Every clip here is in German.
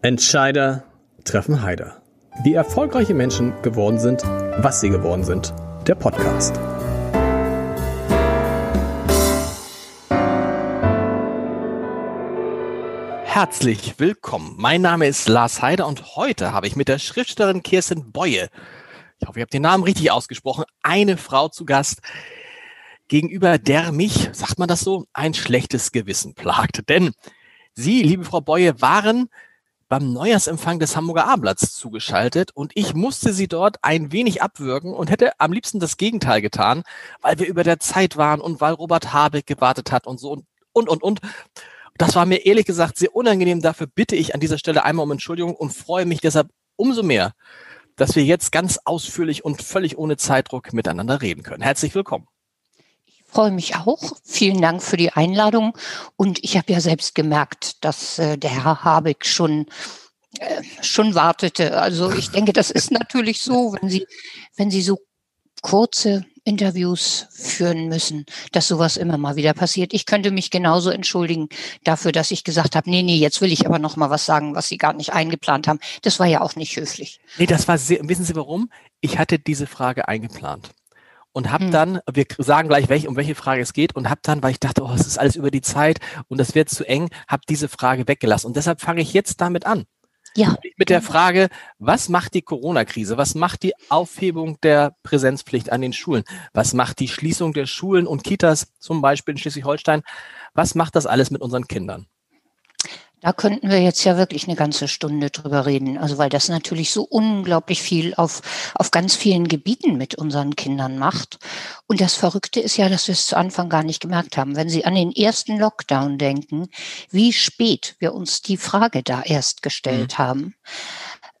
Entscheider treffen Heider. Wie erfolgreiche Menschen geworden sind, was sie geworden sind. Der Podcast. Herzlich willkommen. Mein Name ist Lars Heider und heute habe ich mit der Schriftstellerin Kirsten Beue, ich hoffe, ihr habt den Namen richtig ausgesprochen, eine Frau zu Gast, gegenüber der mich, sagt man das so, ein schlechtes Gewissen plagt. Denn Sie, liebe Frau Beue, waren beim Neujahrsempfang des Hamburger Abendblatts zugeschaltet und ich musste sie dort ein wenig abwürgen und hätte am liebsten das Gegenteil getan, weil wir über der Zeit waren und weil Robert Habeck gewartet hat und so und und und. und. Das war mir ehrlich gesagt sehr unangenehm. Dafür bitte ich an dieser Stelle einmal um Entschuldigung und freue mich deshalb umso mehr, dass wir jetzt ganz ausführlich und völlig ohne Zeitdruck miteinander reden können. Herzlich willkommen freue mich auch. Vielen Dank für die Einladung. Und ich habe ja selbst gemerkt, dass äh, der Herr Habeck schon äh, schon wartete. Also ich denke, das ist natürlich so, wenn Sie wenn Sie so kurze Interviews führen müssen, dass sowas immer mal wieder passiert. Ich könnte mich genauso entschuldigen dafür, dass ich gesagt habe, nee, nee, jetzt will ich aber noch mal was sagen, was Sie gar nicht eingeplant haben. Das war ja auch nicht höflich. Nee, das war sehr, wissen Sie warum? Ich hatte diese Frage eingeplant und habe hm. dann, wir sagen gleich, welch, um welche Frage es geht und habe dann, weil ich dachte, oh, es ist alles über die Zeit und das wird zu eng, habe diese Frage weggelassen. Und deshalb fange ich jetzt damit an. Ja. Mit der Frage, was macht die Corona-Krise? Was macht die Aufhebung der Präsenzpflicht an den Schulen? Was macht die Schließung der Schulen und Kitas, zum Beispiel in Schleswig-Holstein? Was macht das alles mit unseren Kindern? Da könnten wir jetzt ja wirklich eine ganze Stunde drüber reden. Also weil das natürlich so unglaublich viel auf, auf ganz vielen Gebieten mit unseren Kindern macht. Und das Verrückte ist ja, dass wir es zu Anfang gar nicht gemerkt haben. Wenn Sie an den ersten Lockdown denken, wie spät wir uns die Frage da erst gestellt mhm. haben.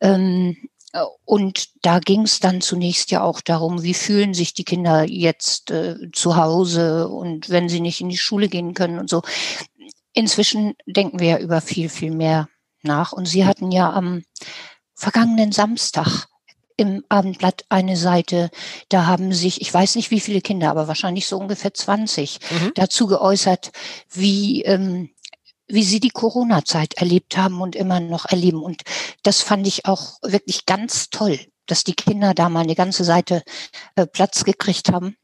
Ähm, und da ging es dann zunächst ja auch darum, wie fühlen sich die Kinder jetzt äh, zu Hause und wenn sie nicht in die Schule gehen können und so. Inzwischen denken wir ja über viel, viel mehr nach. Und Sie hatten ja am vergangenen Samstag im Abendblatt eine Seite, da haben sich, ich weiß nicht wie viele Kinder, aber wahrscheinlich so ungefähr 20, mhm. dazu geäußert, wie, ähm, wie sie die Corona-Zeit erlebt haben und immer noch erleben. Und das fand ich auch wirklich ganz toll, dass die Kinder da mal eine ganze Seite äh, Platz gekriegt haben.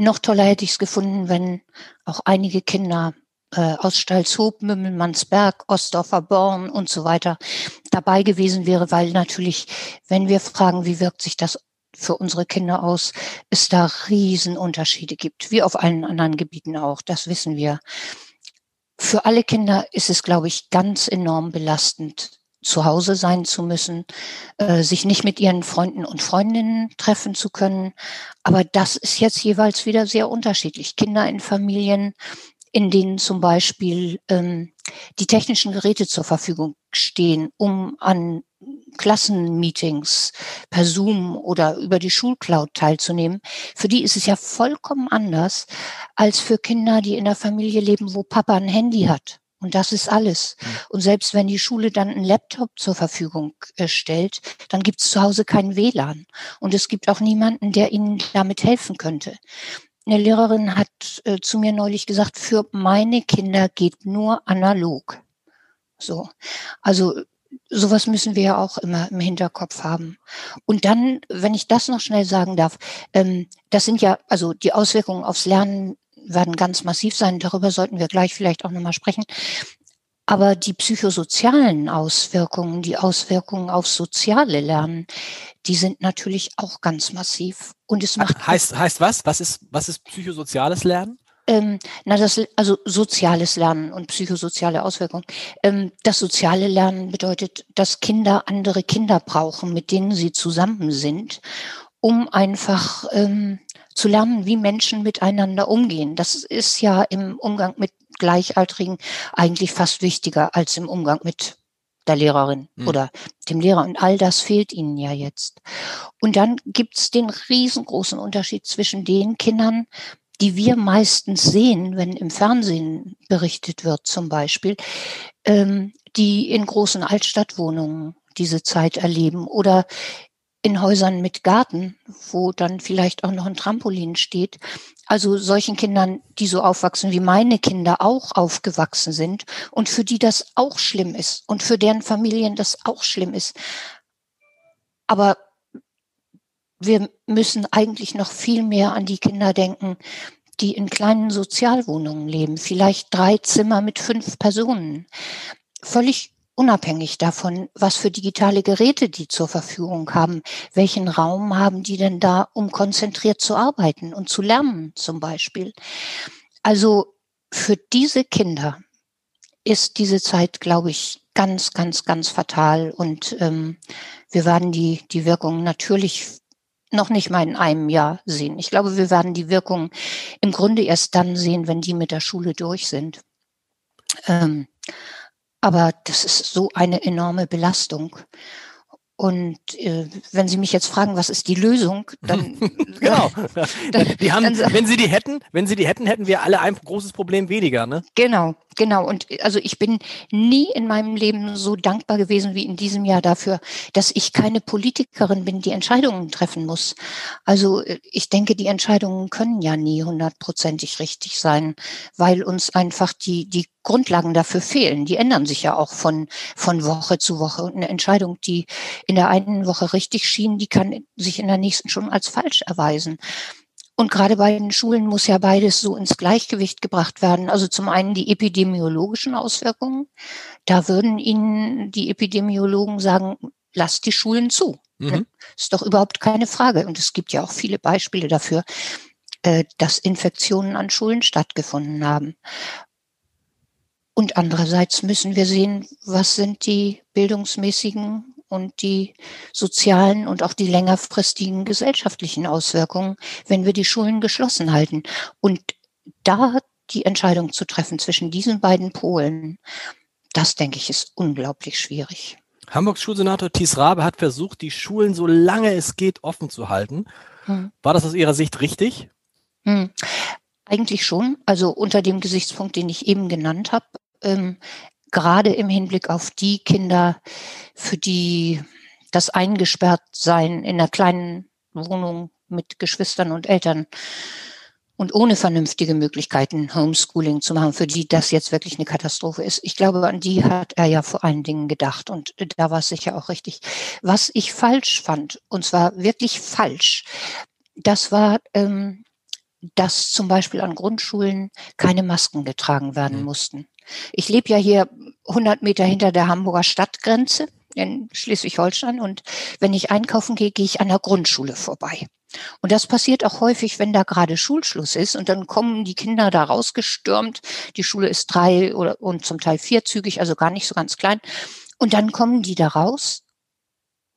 Noch toller hätte ich es gefunden, wenn auch einige Kinder äh, aus Stalzhoop, Mümmelmannsberg, Ostdorfer Born und so weiter dabei gewesen wäre, weil natürlich, wenn wir fragen, wie wirkt sich das für unsere Kinder aus, es da Riesenunterschiede gibt, wie auf allen anderen Gebieten auch, das wissen wir. Für alle Kinder ist es, glaube ich, ganz enorm belastend, zu Hause sein zu müssen, äh, sich nicht mit ihren Freunden und Freundinnen treffen zu können. Aber das ist jetzt jeweils wieder sehr unterschiedlich. Kinder in Familien, in denen zum Beispiel ähm, die technischen Geräte zur Verfügung stehen, um an Klassenmeetings per Zoom oder über die Schulcloud teilzunehmen, für die ist es ja vollkommen anders als für Kinder, die in der Familie leben, wo Papa ein Handy hat. Und das ist alles. Hm. Und selbst wenn die Schule dann einen Laptop zur Verfügung äh, stellt, dann gibt es zu Hause keinen WLAN. Und es gibt auch niemanden, der ihnen damit helfen könnte. Eine Lehrerin hat äh, zu mir neulich gesagt, für meine Kinder geht nur analog. So. Also sowas müssen wir ja auch immer im Hinterkopf haben. Und dann, wenn ich das noch schnell sagen darf, ähm, das sind ja, also die Auswirkungen aufs Lernen werden ganz massiv sein. Darüber sollten wir gleich vielleicht auch nochmal sprechen. Aber die psychosozialen Auswirkungen, die Auswirkungen auf soziale Lernen, die sind natürlich auch ganz massiv. Und es macht heißt heißt was? Was ist was ist psychosoziales Lernen? Ähm, na, das, also soziales Lernen und psychosoziale Auswirkungen. Ähm, das soziale Lernen bedeutet, dass Kinder andere Kinder brauchen, mit denen sie zusammen sind, um einfach ähm, zu lernen, wie Menschen miteinander umgehen. Das ist ja im Umgang mit Gleichaltrigen eigentlich fast wichtiger als im Umgang mit der Lehrerin mhm. oder dem Lehrer. Und all das fehlt ihnen ja jetzt. Und dann gibt's den riesengroßen Unterschied zwischen den Kindern, die wir meistens sehen, wenn im Fernsehen berichtet wird zum Beispiel, ähm, die in großen Altstadtwohnungen diese Zeit erleben oder in Häusern mit Garten, wo dann vielleicht auch noch ein Trampolin steht. Also solchen Kindern, die so aufwachsen, wie meine Kinder auch aufgewachsen sind und für die das auch schlimm ist und für deren Familien das auch schlimm ist. Aber wir müssen eigentlich noch viel mehr an die Kinder denken, die in kleinen Sozialwohnungen leben, vielleicht drei Zimmer mit fünf Personen. Völlig unabhängig davon, was für digitale Geräte die zur Verfügung haben. Welchen Raum haben die denn da, um konzentriert zu arbeiten und zu lernen zum Beispiel? Also für diese Kinder ist diese Zeit, glaube ich, ganz, ganz, ganz fatal. Und ähm, wir werden die, die Wirkung natürlich noch nicht mal in einem Jahr sehen. Ich glaube, wir werden die Wirkung im Grunde erst dann sehen, wenn die mit der Schule durch sind. Ähm, aber das ist so eine enorme Belastung. Und äh, wenn Sie mich jetzt fragen, was ist die Lösung, dann genau. Dann, die haben, dann, wenn Sie die hätten, wenn Sie die hätten, hätten wir alle ein großes Problem weniger, ne? Genau, genau. Und also ich bin nie in meinem Leben so dankbar gewesen wie in diesem Jahr dafür, dass ich keine Politikerin bin, die Entscheidungen treffen muss. Also äh, ich denke, die Entscheidungen können ja nie hundertprozentig richtig sein, weil uns einfach die die Grundlagen dafür fehlen. Die ändern sich ja auch von, von Woche zu Woche. Und eine Entscheidung, die in der einen Woche richtig schien, die kann sich in der nächsten schon als falsch erweisen. Und gerade bei den Schulen muss ja beides so ins Gleichgewicht gebracht werden. Also zum einen die epidemiologischen Auswirkungen. Da würden Ihnen die Epidemiologen sagen, lasst die Schulen zu. Mhm. Ist doch überhaupt keine Frage. Und es gibt ja auch viele Beispiele dafür, äh, dass Infektionen an Schulen stattgefunden haben. Und andererseits müssen wir sehen, was sind die bildungsmäßigen und die sozialen und auch die längerfristigen gesellschaftlichen Auswirkungen, wenn wir die Schulen geschlossen halten. Und da die Entscheidung zu treffen zwischen diesen beiden Polen, das denke ich, ist unglaublich schwierig. Hamburgs Schulsenator Thies Rabe hat versucht, die Schulen so lange es geht offen zu halten. Hm. War das aus Ihrer Sicht richtig? Hm. Eigentlich schon. Also unter dem Gesichtspunkt, den ich eben genannt habe, ähm, gerade im Hinblick auf die Kinder, für die das Eingesperrtsein in einer kleinen Wohnung mit Geschwistern und Eltern und ohne vernünftige Möglichkeiten Homeschooling zu machen, für die das jetzt wirklich eine Katastrophe ist. Ich glaube, an die hat er ja vor allen Dingen gedacht und da war es sicher auch richtig. Was ich falsch fand, und zwar wirklich falsch, das war, ähm, dass zum Beispiel an Grundschulen keine Masken getragen werden mhm. mussten. Ich lebe ja hier 100 Meter hinter der Hamburger Stadtgrenze in Schleswig-Holstein und wenn ich einkaufen gehe, gehe ich an der Grundschule vorbei. Und das passiert auch häufig, wenn da gerade Schulschluss ist und dann kommen die Kinder da rausgestürmt. Die Schule ist drei oder und zum Teil vierzügig, also gar nicht so ganz klein. Und dann kommen die da raus,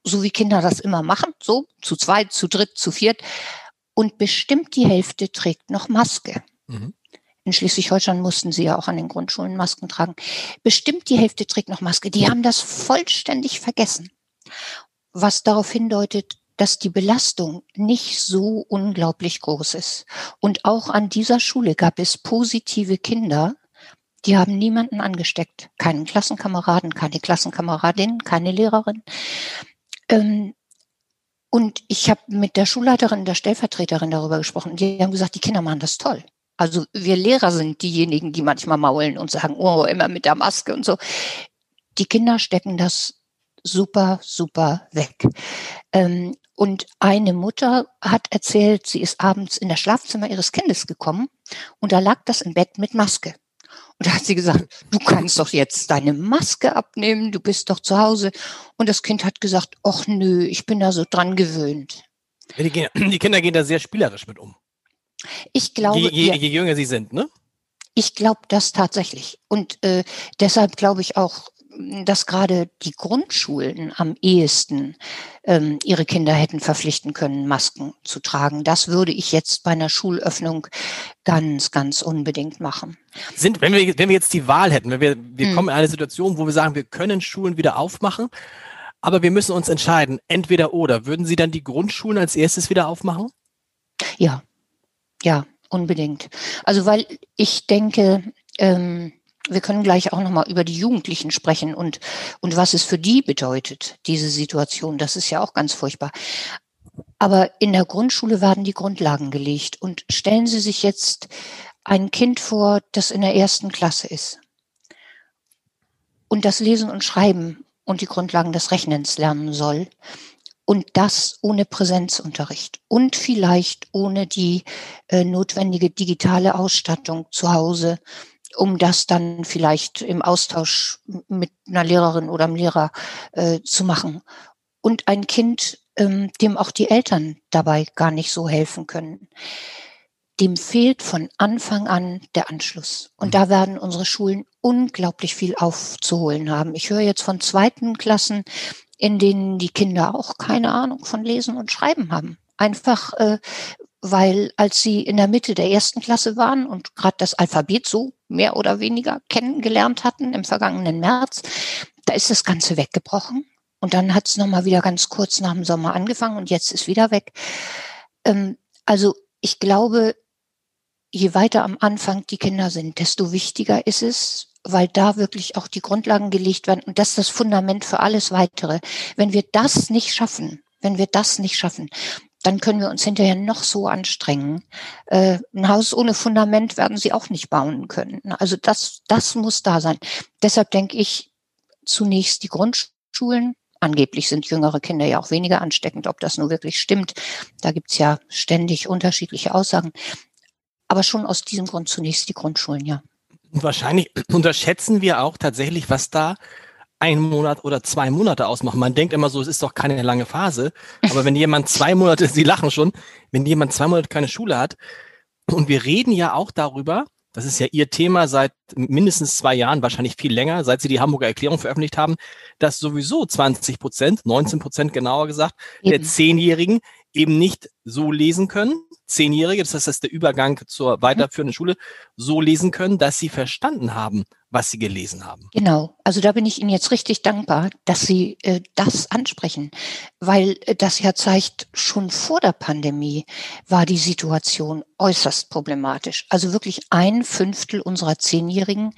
so wie Kinder das immer machen, so zu zweit, zu dritt, zu viert. Und bestimmt die Hälfte trägt noch Maske. Mhm. In Schleswig-Holstein mussten sie ja auch an den Grundschulen Masken tragen. Bestimmt die Hälfte trägt noch Maske. Die haben das vollständig vergessen. Was darauf hindeutet, dass die Belastung nicht so unglaublich groß ist. Und auch an dieser Schule gab es positive Kinder, die haben niemanden angesteckt. Keinen Klassenkameraden, keine Klassenkameradin, keine Lehrerin. Ähm, und ich habe mit der Schulleiterin, der Stellvertreterin darüber gesprochen. Die haben gesagt, die Kinder machen das toll. Also wir Lehrer sind diejenigen, die manchmal maulen und sagen, oh, immer mit der Maske und so. Die Kinder stecken das super, super weg. Ähm, und eine Mutter hat erzählt, sie ist abends in das Schlafzimmer ihres Kindes gekommen und da lag das im Bett mit Maske. Und da hat sie gesagt, du kannst doch jetzt deine Maske abnehmen, du bist doch zu Hause. Und das Kind hat gesagt, ach nö, ich bin da so dran gewöhnt. Die, die Kinder gehen da sehr spielerisch mit um. Ich glaube. Je, je, je jünger sie sind, ne? Ich glaube das tatsächlich. Und äh, deshalb glaube ich auch, dass gerade die Grundschulen am ehesten ähm, ihre Kinder hätten verpflichten können, Masken zu tragen. Das würde ich jetzt bei einer Schulöffnung ganz, ganz unbedingt machen. Sind, wenn wir, wenn wir jetzt die Wahl hätten, wenn wir, wir hm. kommen in eine Situation, wo wir sagen, wir können Schulen wieder aufmachen, aber wir müssen uns entscheiden, entweder oder. Würden Sie dann die Grundschulen als erstes wieder aufmachen? Ja, ja, unbedingt. Also weil ich denke, ähm, wir können gleich auch nochmal über die Jugendlichen sprechen und, und was es für die bedeutet, diese Situation. Das ist ja auch ganz furchtbar. Aber in der Grundschule werden die Grundlagen gelegt. Und stellen Sie sich jetzt ein Kind vor, das in der ersten Klasse ist und das Lesen und Schreiben und die Grundlagen des Rechnens lernen soll. Und das ohne Präsenzunterricht und vielleicht ohne die äh, notwendige digitale Ausstattung zu Hause um das dann vielleicht im Austausch mit einer Lehrerin oder einem Lehrer äh, zu machen. Und ein Kind, ähm, dem auch die Eltern dabei gar nicht so helfen können, dem fehlt von Anfang an der Anschluss. Und mhm. da werden unsere Schulen unglaublich viel aufzuholen haben. Ich höre jetzt von zweiten Klassen, in denen die Kinder auch keine Ahnung von Lesen und Schreiben haben. Einfach, äh, weil als sie in der Mitte der ersten Klasse waren und gerade das Alphabet so mehr oder weniger kennengelernt hatten im vergangenen März, da ist das Ganze weggebrochen. Und dann hat es nochmal wieder ganz kurz nach dem Sommer angefangen und jetzt ist wieder weg. Ähm, also ich glaube, je weiter am Anfang die Kinder sind, desto wichtiger ist es, weil da wirklich auch die Grundlagen gelegt werden und das ist das Fundament für alles weitere. Wenn wir das nicht schaffen, wenn wir das nicht schaffen, dann können wir uns hinterher noch so anstrengen. Äh, ein Haus ohne Fundament werden sie auch nicht bauen können. Also das, das muss da sein. Deshalb denke ich zunächst die Grundschulen. Angeblich sind jüngere Kinder ja auch weniger ansteckend. Ob das nur wirklich stimmt, da gibt's ja ständig unterschiedliche Aussagen. Aber schon aus diesem Grund zunächst die Grundschulen, ja. Wahrscheinlich unterschätzen wir auch tatsächlich, was da ein Monat oder zwei Monate ausmachen. Man denkt immer so, es ist doch keine lange Phase. Aber wenn jemand zwei Monate, Sie lachen schon, wenn jemand zwei Monate keine Schule hat, und wir reden ja auch darüber, das ist ja Ihr Thema seit mindestens zwei Jahren, wahrscheinlich viel länger, seit Sie die Hamburger Erklärung veröffentlicht haben, dass sowieso 20 Prozent, 19 Prozent genauer gesagt, eben. der Zehnjährigen eben nicht so lesen können, Zehnjährige, das heißt, das ist der Übergang zur weiterführenden Schule, so lesen können, dass sie verstanden haben, was sie gelesen haben. Genau, also da bin ich Ihnen jetzt richtig dankbar, dass Sie äh, das ansprechen, weil äh, das ja zeigt, schon vor der Pandemie war die Situation äußerst problematisch. Also wirklich ein Fünftel unserer Zehnjährigen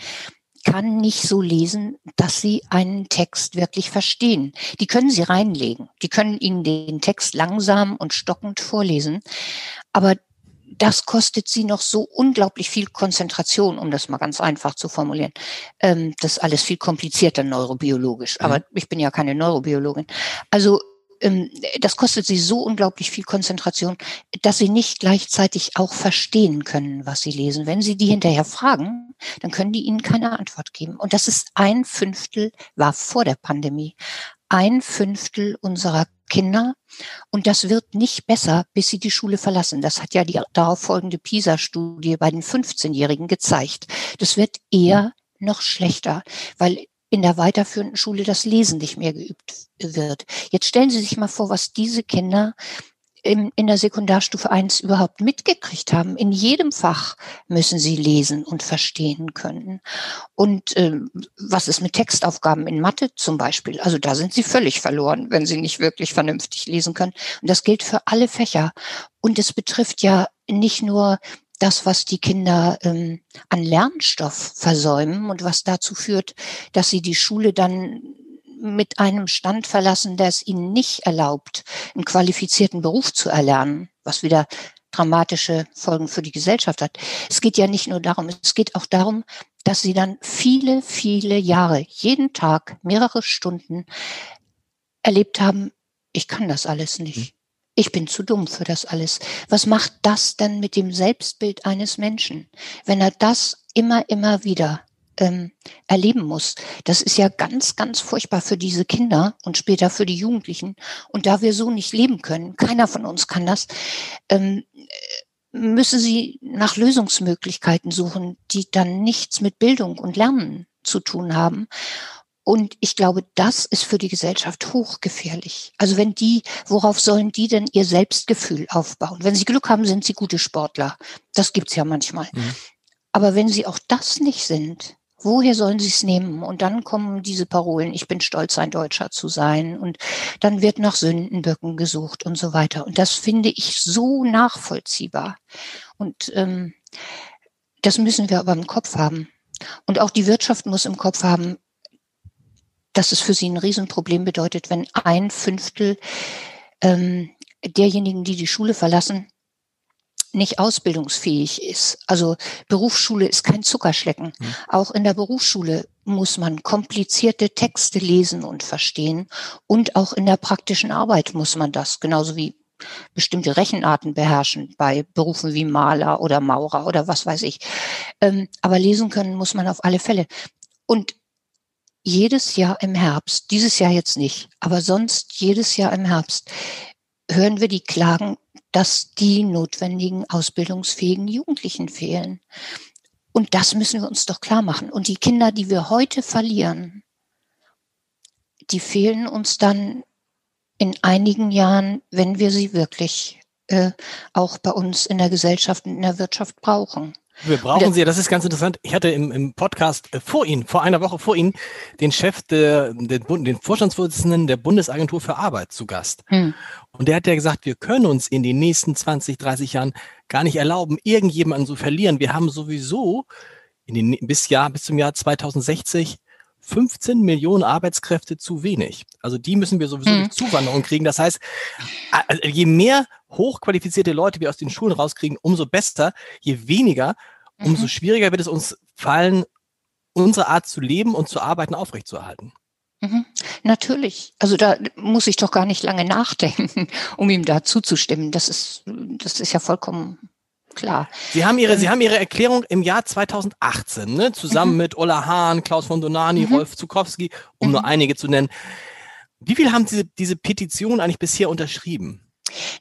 kann nicht so lesen, dass sie einen Text wirklich verstehen. Die können sie reinlegen. Die können ihnen den Text langsam und stockend vorlesen. Aber das kostet sie noch so unglaublich viel Konzentration, um das mal ganz einfach zu formulieren. Ähm, das ist alles viel komplizierter neurobiologisch. Aber mhm. ich bin ja keine Neurobiologin. Also das kostet sie so unglaublich viel Konzentration, dass sie nicht gleichzeitig auch verstehen können, was sie lesen. Wenn sie die hinterher fragen, dann können die ihnen keine Antwort geben. Und das ist ein Fünftel, war vor der Pandemie, ein Fünftel unserer Kinder. Und das wird nicht besser, bis sie die Schule verlassen. Das hat ja die darauf folgende PISA-Studie bei den 15-Jährigen gezeigt. Das wird eher noch schlechter, weil in der weiterführenden Schule das Lesen nicht mehr geübt wird. Jetzt stellen Sie sich mal vor, was diese Kinder in, in der Sekundarstufe 1 überhaupt mitgekriegt haben. In jedem Fach müssen sie lesen und verstehen können. Und ähm, was ist mit Textaufgaben in Mathe zum Beispiel? Also da sind sie völlig verloren, wenn sie nicht wirklich vernünftig lesen können. Und das gilt für alle Fächer. Und es betrifft ja nicht nur das, was die Kinder ähm, an Lernstoff versäumen und was dazu führt, dass sie die Schule dann mit einem Stand verlassen, der es ihnen nicht erlaubt, einen qualifizierten Beruf zu erlernen, was wieder dramatische Folgen für die Gesellschaft hat. Es geht ja nicht nur darum, es geht auch darum, dass sie dann viele, viele Jahre, jeden Tag, mehrere Stunden erlebt haben, ich kann das alles nicht ich bin zu dumm für das alles. Was macht das denn mit dem Selbstbild eines Menschen, wenn er das immer, immer wieder ähm, erleben muss? Das ist ja ganz, ganz furchtbar für diese Kinder und später für die Jugendlichen. Und da wir so nicht leben können, keiner von uns kann das, ähm, müssen sie nach Lösungsmöglichkeiten suchen, die dann nichts mit Bildung und Lernen zu tun haben. Und ich glaube, das ist für die Gesellschaft hochgefährlich. Also wenn die, worauf sollen die denn ihr Selbstgefühl aufbauen? Wenn sie Glück haben, sind sie gute Sportler. Das gibt's ja manchmal. Mhm. Aber wenn sie auch das nicht sind, woher sollen sie es nehmen? Und dann kommen diese Parolen, ich bin stolz, ein Deutscher zu sein. Und dann wird nach Sündenböcken gesucht und so weiter. Und das finde ich so nachvollziehbar. Und ähm, das müssen wir aber im Kopf haben Und auch die Wirtschaft muss im Kopf haben, dass es für sie ein Riesenproblem bedeutet, wenn ein Fünftel ähm, derjenigen, die die Schule verlassen, nicht ausbildungsfähig ist. Also Berufsschule ist kein Zuckerschlecken. Mhm. Auch in der Berufsschule muss man komplizierte Texte lesen und verstehen. Und auch in der praktischen Arbeit muss man das, genauso wie bestimmte Rechenarten beherrschen bei Berufen wie Maler oder Maurer oder was weiß ich. Ähm, aber lesen können muss man auf alle Fälle. Und jedes Jahr im Herbst, dieses Jahr jetzt nicht, aber sonst jedes Jahr im Herbst, hören wir die Klagen, dass die notwendigen ausbildungsfähigen Jugendlichen fehlen. Und das müssen wir uns doch klar machen. Und die Kinder, die wir heute verlieren, die fehlen uns dann in einigen Jahren, wenn wir sie wirklich äh, auch bei uns in der Gesellschaft und in der Wirtschaft brauchen. Wir brauchen sie, das ist ganz interessant. Ich hatte im, im Podcast äh, vor Ihnen, vor einer Woche vor Ihnen, den Chef der, der den Vorstandsvorsitzenden der Bundesagentur für Arbeit zu Gast. Hm. Und der hat ja gesagt, wir können uns in den nächsten 20, 30 Jahren gar nicht erlauben, irgendjemanden zu verlieren. Wir haben sowieso in den, bis Jahr, bis zum Jahr 2060 15 Millionen Arbeitskräfte zu wenig. Also die müssen wir sowieso mhm. durch Zuwanderung kriegen. Das heißt, je mehr hochqualifizierte Leute wir aus den Schulen rauskriegen, umso besser. Je weniger, umso mhm. schwieriger wird es uns fallen, unsere Art zu leben und zu arbeiten aufrechtzuerhalten. Mhm. Natürlich. Also da muss ich doch gar nicht lange nachdenken, um ihm da zuzustimmen. Das ist, das ist ja vollkommen klar. Sie haben Ihre, ähm, Sie haben Ihre Erklärung im Jahr 2018, ne, zusammen mhm. mit Ola Hahn, Klaus von Donani, mhm. Rolf Zukowski, um mhm. nur einige zu nennen. Wie viel haben Sie diese Petition eigentlich bisher unterschrieben?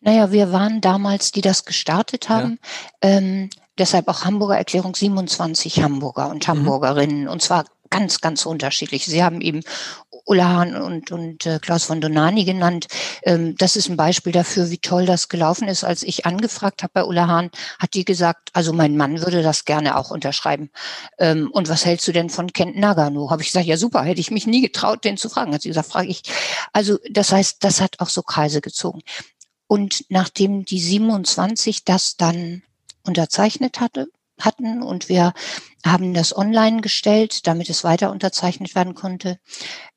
Naja, wir waren damals, die das gestartet haben. Ja. Ähm, deshalb auch Hamburger Erklärung 27 Hamburger und mhm. Hamburgerinnen. Und zwar ganz, ganz unterschiedlich. Sie haben eben Ulla Hahn und, und äh, Klaus von Donani genannt. Ähm, das ist ein Beispiel dafür, wie toll das gelaufen ist. Als ich angefragt habe bei Ulla Hahn, hat die gesagt, also mein Mann würde das gerne auch unterschreiben. Ähm, und was hältst du denn von Kent Nagano? Habe ich gesagt, ja super, hätte ich mich nie getraut, den zu fragen. Hat sie gesagt, frage ich. Also das heißt, das hat auch so Kreise gezogen. Und nachdem die 27 das dann unterzeichnet hatte, hatten und wir haben das online gestellt, damit es weiter unterzeichnet werden konnte.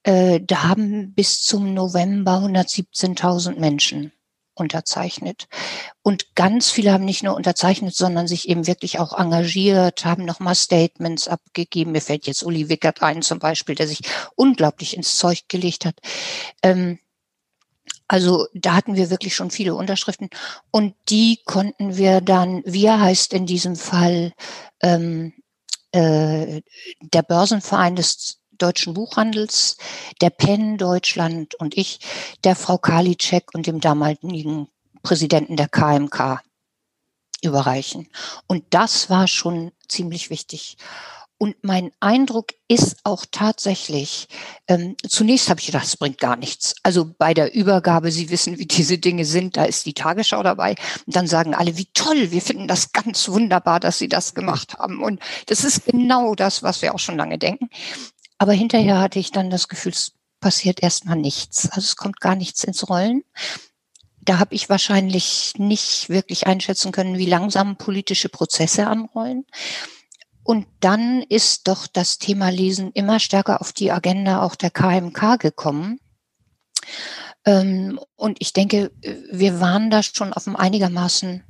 Äh, da haben bis zum November 117.000 Menschen unterzeichnet. Und ganz viele haben nicht nur unterzeichnet, sondern sich eben wirklich auch engagiert, haben nochmal Statements abgegeben. Mir fällt jetzt Uli Wickert ein zum Beispiel, der sich unglaublich ins Zeug gelegt hat. Ähm, also da hatten wir wirklich schon viele Unterschriften und die konnten wir dann, wir heißt in diesem Fall ähm, äh, der Börsenverein des deutschen Buchhandels, der PEN Deutschland und ich, der Frau Karliczek und dem damaligen Präsidenten der KMK überreichen. Und das war schon ziemlich wichtig. Und mein Eindruck ist auch tatsächlich, ähm, zunächst habe ich gedacht, es bringt gar nichts. Also bei der Übergabe, Sie wissen, wie diese Dinge sind, da ist die Tagesschau dabei. Und dann sagen alle, wie toll, wir finden das ganz wunderbar, dass Sie das gemacht haben. Und das ist genau das, was wir auch schon lange denken. Aber hinterher hatte ich dann das Gefühl, es passiert erstmal nichts. Also es kommt gar nichts ins Rollen. Da habe ich wahrscheinlich nicht wirklich einschätzen können, wie langsam politische Prozesse anrollen. Und dann ist doch das Thema Lesen immer stärker auf die Agenda auch der KMK gekommen. Ähm, und ich denke, wir waren da schon auf einem einigermaßen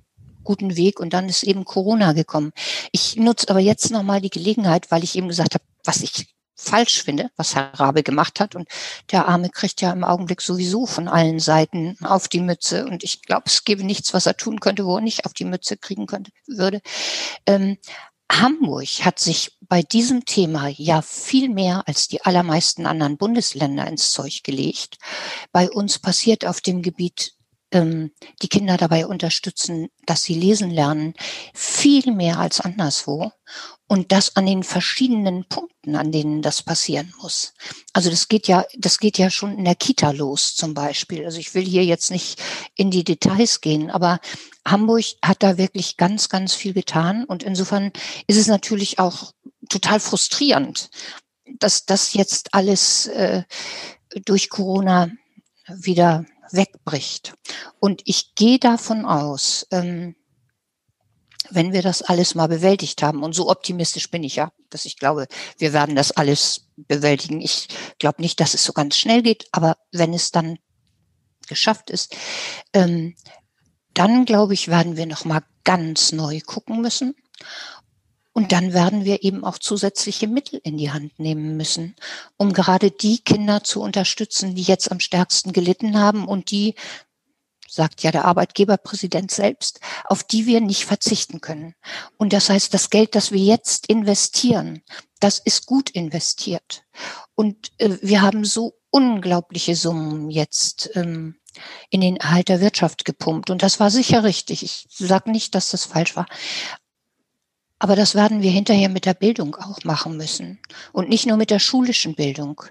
guten Weg und dann ist eben Corona gekommen. Ich nutze aber jetzt nochmal die Gelegenheit, weil ich eben gesagt habe, was ich falsch finde, was Herr Rabe gemacht hat. Und der Arme kriegt ja im Augenblick sowieso von allen Seiten auf die Mütze. Und ich glaube, es gäbe nichts, was er tun könnte, wo er nicht auf die Mütze kriegen könnte, würde. Ähm, Hamburg hat sich bei diesem Thema ja viel mehr als die allermeisten anderen Bundesländer ins Zeug gelegt. Bei uns passiert auf dem Gebiet ähm, die Kinder dabei unterstützen, dass sie lesen lernen, viel mehr als anderswo. Und das an den verschiedenen Punkten, an denen das passieren muss. Also das geht ja, das geht ja schon in der Kita los zum Beispiel. Also ich will hier jetzt nicht in die Details gehen, aber Hamburg hat da wirklich ganz, ganz viel getan. Und insofern ist es natürlich auch total frustrierend, dass das jetzt alles äh, durch Corona wieder wegbricht. Und ich gehe davon aus, ähm, wenn wir das alles mal bewältigt haben. Und so optimistisch bin ich ja, dass ich glaube, wir werden das alles bewältigen. Ich glaube nicht, dass es so ganz schnell geht, aber wenn es dann geschafft ist, ähm, dann glaube ich, werden wir noch mal ganz neu gucken müssen. Und dann werden wir eben auch zusätzliche Mittel in die Hand nehmen müssen, um gerade die Kinder zu unterstützen, die jetzt am stärksten gelitten haben und die sagt ja der Arbeitgeberpräsident selbst, auf die wir nicht verzichten können. Und das heißt, das Geld, das wir jetzt investieren, das ist gut investiert. Und äh, wir haben so unglaubliche Summen jetzt ähm, in den Erhalt der Wirtschaft gepumpt. Und das war sicher richtig. Ich sage nicht, dass das falsch war. Aber das werden wir hinterher mit der Bildung auch machen müssen. Und nicht nur mit der schulischen Bildung.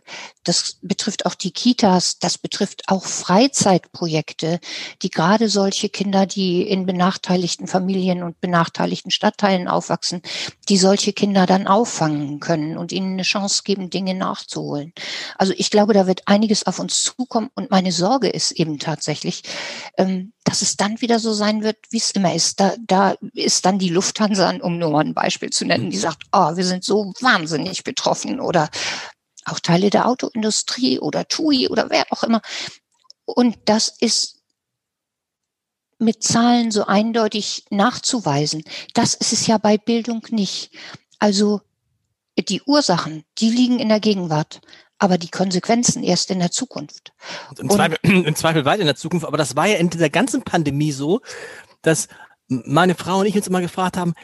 Das betrifft auch die Kitas, das betrifft auch Freizeitprojekte, die gerade solche Kinder, die in benachteiligten Familien und benachteiligten Stadtteilen aufwachsen, die solche Kinder dann auffangen können und ihnen eine Chance geben, Dinge nachzuholen. Also ich glaube, da wird einiges auf uns zukommen. Und meine Sorge ist eben tatsächlich, ähm, dass es dann wieder so sein wird, wie es immer ist. Da, da ist dann die Lufthansa, um nur mal ein Beispiel zu nennen, die sagt, oh, wir sind so wahnsinnig betroffen oder auch Teile der Autoindustrie oder TUI oder wer auch immer. Und das ist mit Zahlen so eindeutig nachzuweisen. Das ist es ja bei Bildung nicht. Also die Ursachen, die liegen in der Gegenwart aber die Konsequenzen erst in der Zukunft. Im Zweifel, Im Zweifel weit in der Zukunft, aber das war ja in dieser ganzen Pandemie so, dass meine Frau und ich uns immer gefragt haben,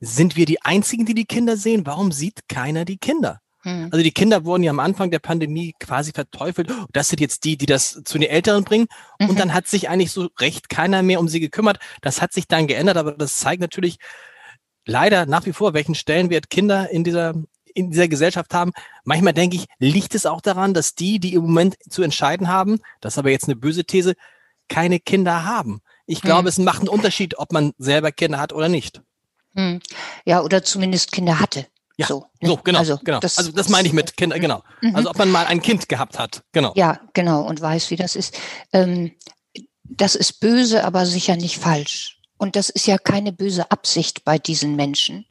sind wir die Einzigen, die die Kinder sehen? Warum sieht keiner die Kinder? Hm. Also die Kinder wurden ja am Anfang der Pandemie quasi verteufelt. Das sind jetzt die, die das zu den Älteren bringen. Mhm. Und dann hat sich eigentlich so recht keiner mehr um sie gekümmert. Das hat sich dann geändert, aber das zeigt natürlich leider nach wie vor, welchen Stellenwert Kinder in dieser in dieser Gesellschaft haben. Manchmal denke ich, liegt es auch daran, dass die, die im Moment zu entscheiden haben, das ist aber jetzt eine böse These, keine Kinder haben. Ich glaube, hm. es macht einen Unterschied, ob man selber Kinder hat oder nicht. Hm. Ja, oder zumindest Kinder hatte. Ja, so, ne? so genau, also, genau. Das, also das meine ich mit Kinder, genau. Mhm. Also ob man mal ein Kind gehabt hat, genau. Ja, genau, und weiß, wie das ist. Ähm, das ist böse, aber sicher nicht falsch. Und das ist ja keine böse Absicht bei diesen Menschen.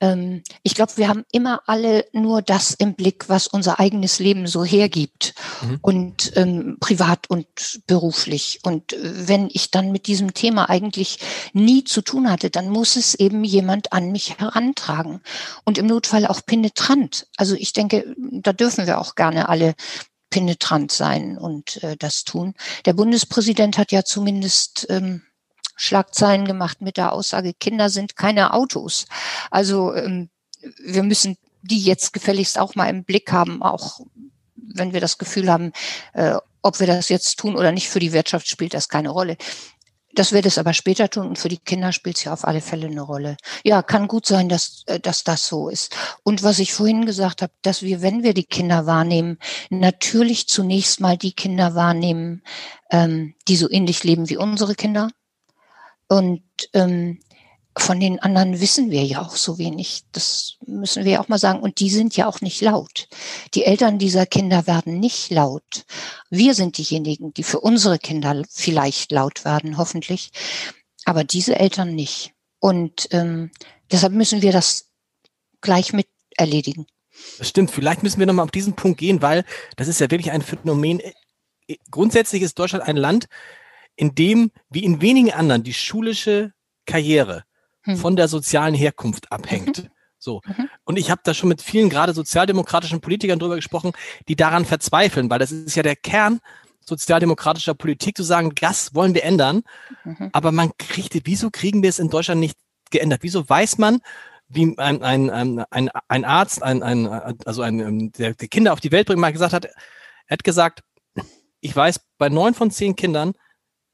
Ähm, ich glaube, wir haben immer alle nur das im Blick, was unser eigenes Leben so hergibt mhm. und ähm, privat und beruflich. Und äh, wenn ich dann mit diesem Thema eigentlich nie zu tun hatte, dann muss es eben jemand an mich herantragen und im Notfall auch penetrant. Also ich denke, da dürfen wir auch gerne alle penetrant sein und äh, das tun. Der Bundespräsident hat ja zumindest ähm, Schlagzeilen gemacht mit der Aussage, Kinder sind keine Autos. Also ähm, wir müssen die jetzt gefälligst auch mal im Blick haben, auch wenn wir das Gefühl haben, äh, ob wir das jetzt tun oder nicht, für die Wirtschaft spielt das keine Rolle. Das wird es aber später tun und für die Kinder spielt es ja auf alle Fälle eine Rolle. Ja, kann gut sein, dass, äh, dass das so ist. Und was ich vorhin gesagt habe, dass wir, wenn wir die Kinder wahrnehmen, natürlich zunächst mal die Kinder wahrnehmen, ähm, die so ähnlich leben wie unsere Kinder, und ähm, von den anderen wissen wir ja auch so wenig. Das müssen wir ja auch mal sagen. Und die sind ja auch nicht laut. Die Eltern dieser Kinder werden nicht laut. Wir sind diejenigen, die für unsere Kinder vielleicht laut werden, hoffentlich. Aber diese Eltern nicht. Und ähm, deshalb müssen wir das gleich mit erledigen. Das stimmt. Vielleicht müssen wir nochmal auf diesen Punkt gehen, weil das ist ja wirklich ein Phänomen. Grundsätzlich ist Deutschland ein Land, in dem, wie in wenigen anderen, die schulische Karriere hm. von der sozialen Herkunft abhängt. Mhm. So. Mhm. Und ich habe da schon mit vielen gerade sozialdemokratischen Politikern drüber gesprochen, die daran verzweifeln, weil das ist ja der Kern sozialdemokratischer Politik, zu sagen, das wollen wir ändern. Mhm. Aber man kriegt, wieso kriegen wir es in Deutschland nicht geändert? Wieso weiß man, wie ein, ein, ein, ein, ein Arzt, ein, ein, also ein, ähm, der, der Kinder auf die Welt bringt, mal gesagt hat, er hat gesagt, ich weiß bei neun von zehn Kindern,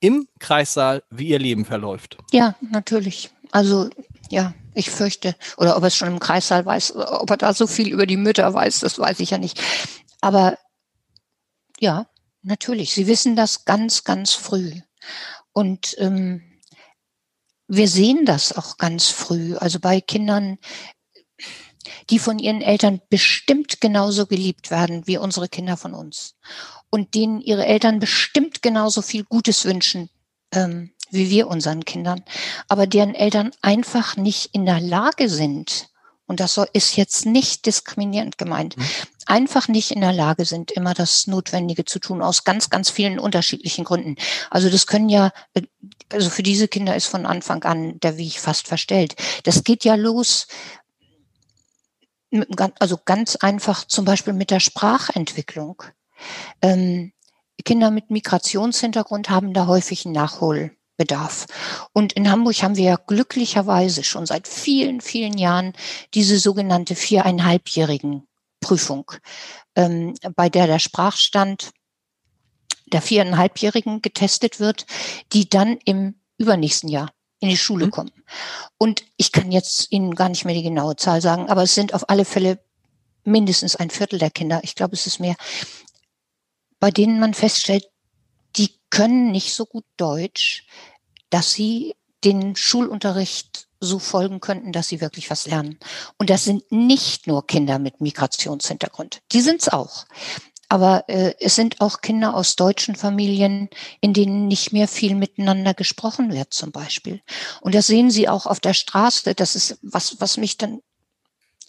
im Kreissaal, wie ihr Leben verläuft. Ja, natürlich. Also ja, ich fürchte, oder ob er es schon im Kreissaal weiß, ob er da so viel über die Mütter weiß, das weiß ich ja nicht. Aber ja, natürlich, sie wissen das ganz, ganz früh. Und ähm, wir sehen das auch ganz früh. Also bei Kindern, die von ihren Eltern bestimmt genauso geliebt werden wie unsere Kinder von uns und denen ihre Eltern bestimmt genauso viel Gutes wünschen ähm, wie wir unseren Kindern, aber deren Eltern einfach nicht in der Lage sind, und das ist jetzt nicht diskriminierend gemeint, mhm. einfach nicht in der Lage sind, immer das Notwendige zu tun, aus ganz, ganz vielen unterschiedlichen Gründen. Also das können ja, also für diese Kinder ist von Anfang an der Weg fast verstellt. Das geht ja los, also ganz einfach zum Beispiel mit der Sprachentwicklung. Ähm, Kinder mit Migrationshintergrund haben da häufig einen Nachholbedarf. Und in Hamburg haben wir ja glücklicherweise schon seit vielen, vielen Jahren diese sogenannte viereinhalbjährigen Prüfung, ähm, bei der der Sprachstand der viereinhalbjährigen getestet wird, die dann im übernächsten Jahr in die Schule mhm. kommen. Und ich kann jetzt Ihnen gar nicht mehr die genaue Zahl sagen, aber es sind auf alle Fälle mindestens ein Viertel der Kinder, ich glaube, es ist mehr, bei denen man feststellt, die können nicht so gut Deutsch, dass sie den Schulunterricht so folgen könnten, dass sie wirklich was lernen. Und das sind nicht nur Kinder mit Migrationshintergrund. Die sind es auch. Aber äh, es sind auch Kinder aus deutschen Familien, in denen nicht mehr viel miteinander gesprochen wird, zum Beispiel. Und das sehen Sie auch auf der Straße. Das ist was, was mich dann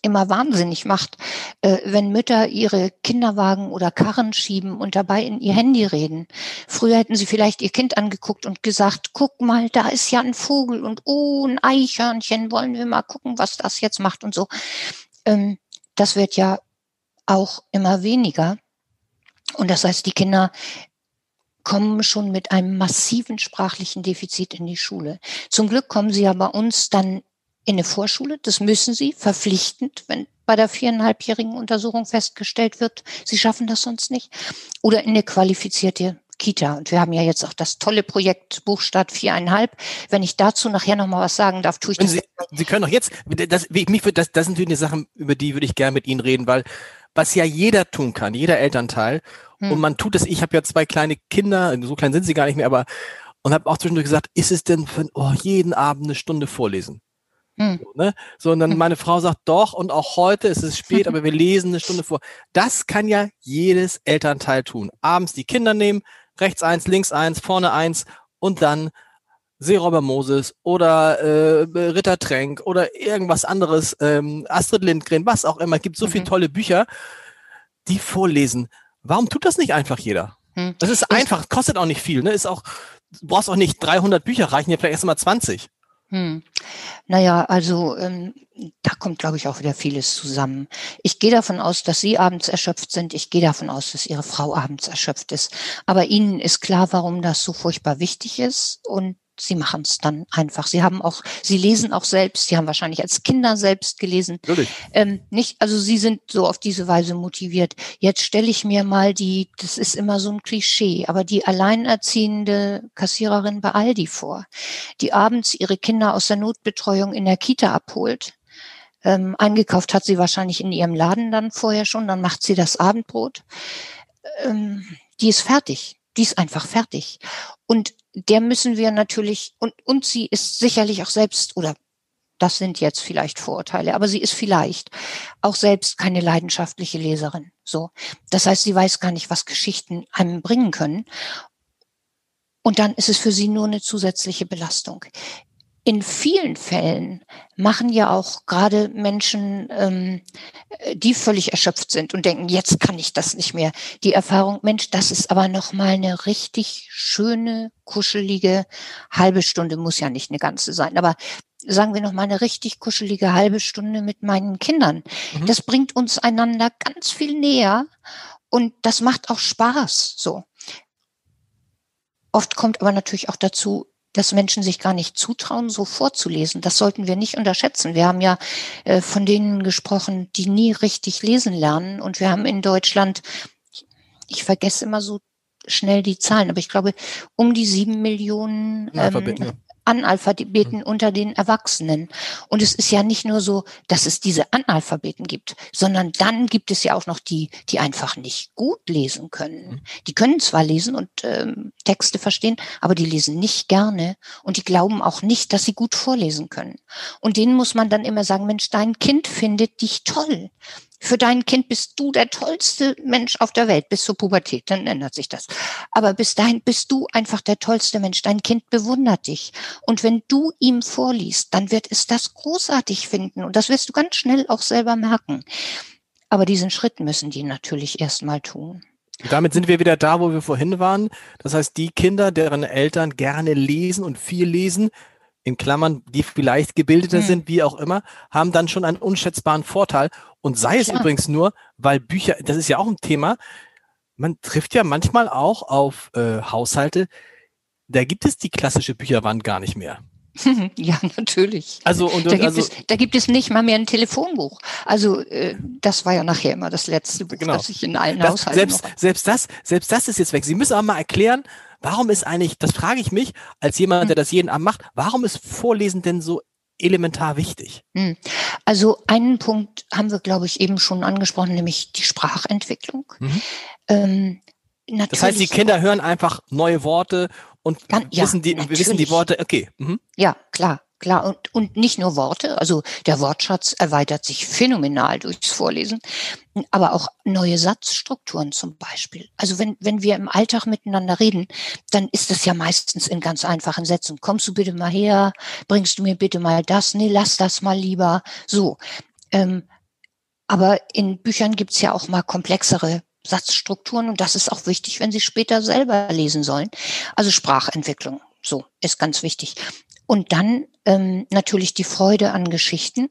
immer wahnsinnig macht, äh, wenn Mütter ihre Kinderwagen oder Karren schieben und dabei in ihr Handy reden. Früher hätten sie vielleicht ihr Kind angeguckt und gesagt, guck mal, da ist ja ein Vogel und oh, ein Eichhörnchen, wollen wir mal gucken, was das jetzt macht und so. Ähm, das wird ja auch immer weniger. Und das heißt, die Kinder kommen schon mit einem massiven sprachlichen Defizit in die Schule. Zum Glück kommen sie ja bei uns dann in eine Vorschule. Das müssen sie verpflichtend, wenn bei der viereinhalbjährigen Untersuchung festgestellt wird, sie schaffen das sonst nicht. Oder in eine qualifizierte Kita. Und wir haben ja jetzt auch das tolle Projekt Buchstadt viereinhalb. Wenn ich dazu nachher noch mal was sagen darf, tue ich das. Sie, sie können doch jetzt, das, mich das, das sind die Sachen, über die würde ich gerne mit Ihnen reden, weil was ja jeder tun kann, jeder Elternteil. Hm. Und man tut es, ich habe ja zwei kleine Kinder, so klein sind sie gar nicht mehr, aber und habe auch zwischendurch gesagt, ist es denn für oh, jeden Abend eine Stunde vorlesen? Hm. So, ne? dann hm. meine Frau sagt, doch, und auch heute ist es spät, aber wir lesen eine Stunde vor. Das kann ja jedes Elternteil tun. Abends die Kinder nehmen, rechts eins, links eins, vorne eins und dann Seeräuber Moses oder äh, Ritter Tränk oder irgendwas anderes, ähm, Astrid Lindgren, was auch immer. Es gibt so mhm. viele tolle Bücher, die vorlesen. Warum tut das nicht einfach jeder? Mhm. Das ist einfach, kostet auch nicht viel. Ne? Ist auch, du brauchst auch nicht 300 Bücher, reichen ja vielleicht erst mal 20. Hm. Naja, also ähm, da kommt, glaube ich, auch wieder vieles zusammen. Ich gehe davon aus, dass Sie abends erschöpft sind. Ich gehe davon aus, dass Ihre Frau abends erschöpft ist. Aber Ihnen ist klar, warum das so furchtbar wichtig ist. Und sie machen es dann einfach. Sie haben auch, sie lesen auch selbst, sie haben wahrscheinlich als Kinder selbst gelesen. Natürlich. Ähm, nicht, also sie sind so auf diese Weise motiviert. Jetzt stelle ich mir mal die, das ist immer so ein Klischee, aber die alleinerziehende Kassiererin bei Aldi vor, die abends ihre Kinder aus der Notbetreuung in der Kita abholt. Ähm, eingekauft hat sie wahrscheinlich in ihrem Laden dann vorher schon, dann macht sie das Abendbrot. Ähm, die ist fertig. Die ist einfach fertig. Und der müssen wir natürlich, und, und sie ist sicherlich auch selbst, oder das sind jetzt vielleicht Vorurteile, aber sie ist vielleicht auch selbst keine leidenschaftliche Leserin. So. Das heißt, sie weiß gar nicht, was Geschichten einem bringen können. Und dann ist es für sie nur eine zusätzliche Belastung in vielen Fällen machen ja auch gerade Menschen, ähm, die völlig erschöpft sind und denken, jetzt kann ich das nicht mehr. Die Erfahrung, Mensch, das ist aber noch mal eine richtig schöne, kuschelige halbe Stunde, muss ja nicht eine ganze sein, aber sagen wir noch mal eine richtig kuschelige halbe Stunde mit meinen Kindern. Mhm. Das bringt uns einander ganz viel näher und das macht auch Spaß, so. Oft kommt aber natürlich auch dazu, dass Menschen sich gar nicht zutrauen, so vorzulesen. Das sollten wir nicht unterschätzen. Wir haben ja äh, von denen gesprochen, die nie richtig lesen lernen. Und wir haben in Deutschland, ich vergesse immer so schnell die Zahlen, aber ich glaube, um die sieben Millionen ähm, Analphabeten mhm. unter den Erwachsenen. Und es ist ja nicht nur so, dass es diese Analphabeten gibt, sondern dann gibt es ja auch noch die, die einfach nicht gut lesen können. Mhm. Die können zwar lesen und ähm, Texte verstehen, aber die lesen nicht gerne und die glauben auch nicht, dass sie gut vorlesen können. Und denen muss man dann immer sagen, Mensch, dein Kind findet dich toll Für dein Kind bist du der tollste Mensch auf der Welt bis zur Pubertät, dann ändert sich das. Aber bis dahin bist du einfach der tollste Mensch. Dein Kind bewundert dich. Und wenn du ihm vorliest, dann wird es das großartig finden. Und das wirst du ganz schnell auch selber merken. Aber diesen Schritt müssen die natürlich erstmal tun. damit sind wir wieder da, wo wir vorhin waren. Das heißt, die Kinder, deren Eltern gerne lesen und viel lesen, in Klammern, die vielleicht gebildeter hm. sind, wie auch immer, haben dann schon einen unschätzbaren Vorteil. Und sei es Klar. übrigens nur, weil Bücher, das ist ja auch ein Thema, man trifft ja manchmal auch auf äh, Haushalte, da gibt es die klassische Bücherwand gar nicht mehr. Ja, natürlich. Also, und, da, gibt also, es, da gibt es nicht mal mehr ein Telefonbuch. Also äh, das war ja nachher immer das letzte Buch, genau. das ich in allen das, Haushalten selbst, selbst das, selbst das ist jetzt weg. Sie müssen aber mal erklären, Warum ist eigentlich, das frage ich mich, als jemand, der hm. das jeden Abend macht, warum ist Vorlesen denn so elementar wichtig? Hm. Also einen Punkt haben wir, glaube ich, eben schon angesprochen, nämlich die Sprachentwicklung. Mhm. Ähm, das heißt, die Kinder hören einfach neue Worte und Kann, wissen, die, wissen die Worte, okay. Mhm. Ja, klar. Klar, und, und nicht nur Worte, also der Wortschatz erweitert sich phänomenal durchs Vorlesen, aber auch neue Satzstrukturen zum Beispiel. Also wenn, wenn wir im Alltag miteinander reden, dann ist das ja meistens in ganz einfachen Sätzen. Kommst du bitte mal her, bringst du mir bitte mal das, nee, lass das mal lieber. So. Ähm, aber in Büchern gibt's ja auch mal komplexere Satzstrukturen und das ist auch wichtig, wenn Sie später selber lesen sollen. Also Sprachentwicklung, so ist ganz wichtig. Und dann ähm, natürlich die Freude an Geschichten,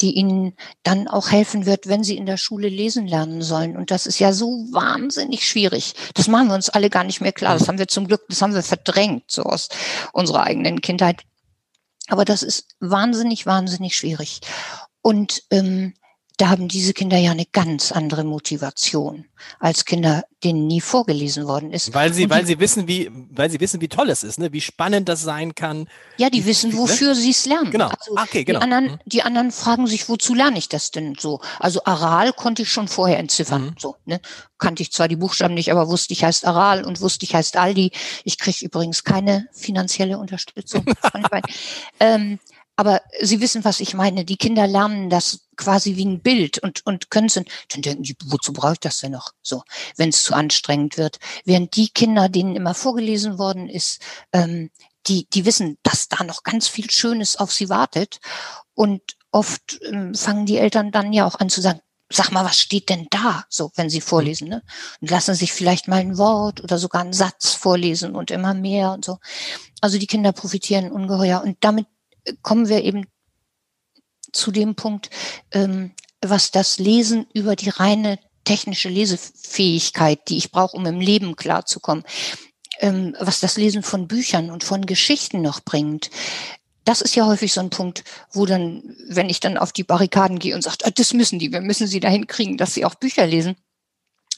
die ihnen dann auch helfen wird, wenn sie in der Schule lesen lernen sollen. Und das ist ja so wahnsinnig schwierig. Das machen wir uns alle gar nicht mehr klar. Das haben wir zum Glück, das haben wir verdrängt, so aus unserer eigenen Kindheit. Aber das ist wahnsinnig, wahnsinnig schwierig. Und ähm, da haben diese Kinder ja eine ganz andere Motivation als Kinder, denen nie vorgelesen worden ist. Weil sie, weil sie wissen, wie, weil sie wissen, wie toll es ist, ne? wie spannend das sein kann. Ja, die wissen, ne? wofür ne? sie es lernen. Genau. Also okay, genau. Die anderen, mhm. die anderen fragen sich, wozu lerne ich das denn so? Also Aral konnte ich schon vorher entziffern. Mhm. So, ne? Kannte ich zwar die Buchstaben nicht, aber wusste ich heißt Aral und wusste ich heißt Aldi. Ich kriege übrigens keine finanzielle Unterstützung. ähm, aber Sie wissen, was ich meine. Die Kinder lernen das quasi wie ein Bild und, und können es, dann denken die, wozu brauche ich das denn noch? So, wenn es zu anstrengend wird. Während die Kinder, denen immer vorgelesen worden ist, ähm, die, die wissen, dass da noch ganz viel Schönes auf sie wartet. Und oft ähm, fangen die Eltern dann ja auch an zu sagen, sag mal, was steht denn da? So, wenn sie vorlesen, ne? Und lassen sich vielleicht mal ein Wort oder sogar einen Satz vorlesen und immer mehr und so. Also die Kinder profitieren ungeheuer. Und damit kommen wir eben zu dem Punkt, ähm, was das Lesen über die reine technische Lesefähigkeit, die ich brauche, um im Leben klarzukommen, ähm, was das Lesen von Büchern und von Geschichten noch bringt. Das ist ja häufig so ein Punkt, wo dann, wenn ich dann auf die Barrikaden gehe und sage, ah, das müssen die, wir müssen sie dahin kriegen, dass sie auch Bücher lesen,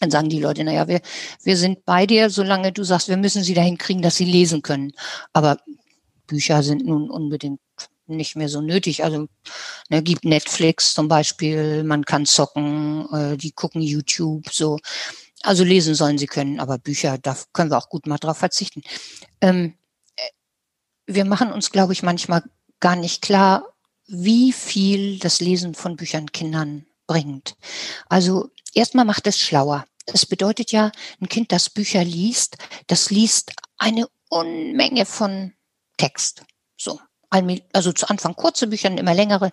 dann sagen die Leute, naja, wir, wir sind bei dir, solange du sagst, wir müssen sie dahin kriegen, dass sie lesen können. Aber Bücher sind nun unbedingt nicht mehr so nötig. Also ne, gibt Netflix zum Beispiel, man kann zocken, äh, die gucken YouTube, so. Also lesen sollen sie können, aber Bücher, da können wir auch gut mal drauf verzichten. Ähm, äh, wir machen uns, glaube ich, manchmal gar nicht klar, wie viel das Lesen von Büchern Kindern bringt. Also erstmal macht es schlauer. Es bedeutet ja, ein Kind, das Bücher liest, das liest eine Unmenge von Text. So also zu Anfang kurze Bücher, immer längere.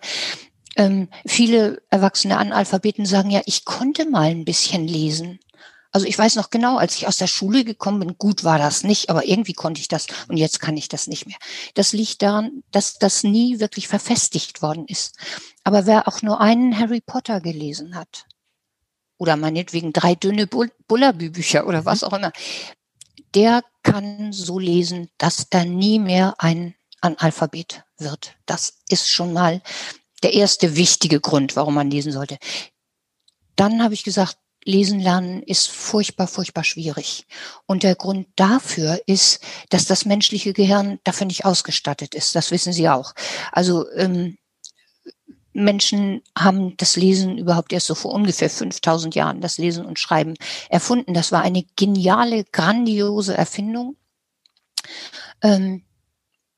Ähm, viele erwachsene Analphabeten sagen ja, ich konnte mal ein bisschen lesen. Also ich weiß noch genau, als ich aus der Schule gekommen bin, gut war das nicht, aber irgendwie konnte ich das und jetzt kann ich das nicht mehr. Das liegt daran, dass das nie wirklich verfestigt worden ist. Aber wer auch nur einen Harry Potter gelesen hat, oder meinetwegen drei dünne Bullabü-Bücher oder was mhm. auch immer, der kann so lesen, dass er nie mehr ein Analphabet wird. Das ist schon mal der erste wichtige Grund, warum man lesen sollte. Dann habe ich gesagt, Lesen lernen ist furchtbar, furchtbar schwierig. Und der Grund dafür ist, dass das menschliche Gehirn dafür nicht ausgestattet ist. Das wissen Sie auch. Also ähm, Menschen haben das Lesen überhaupt erst so vor ungefähr 5000 Jahren, das Lesen und Schreiben erfunden. Das war eine geniale, grandiose Erfindung. Ähm,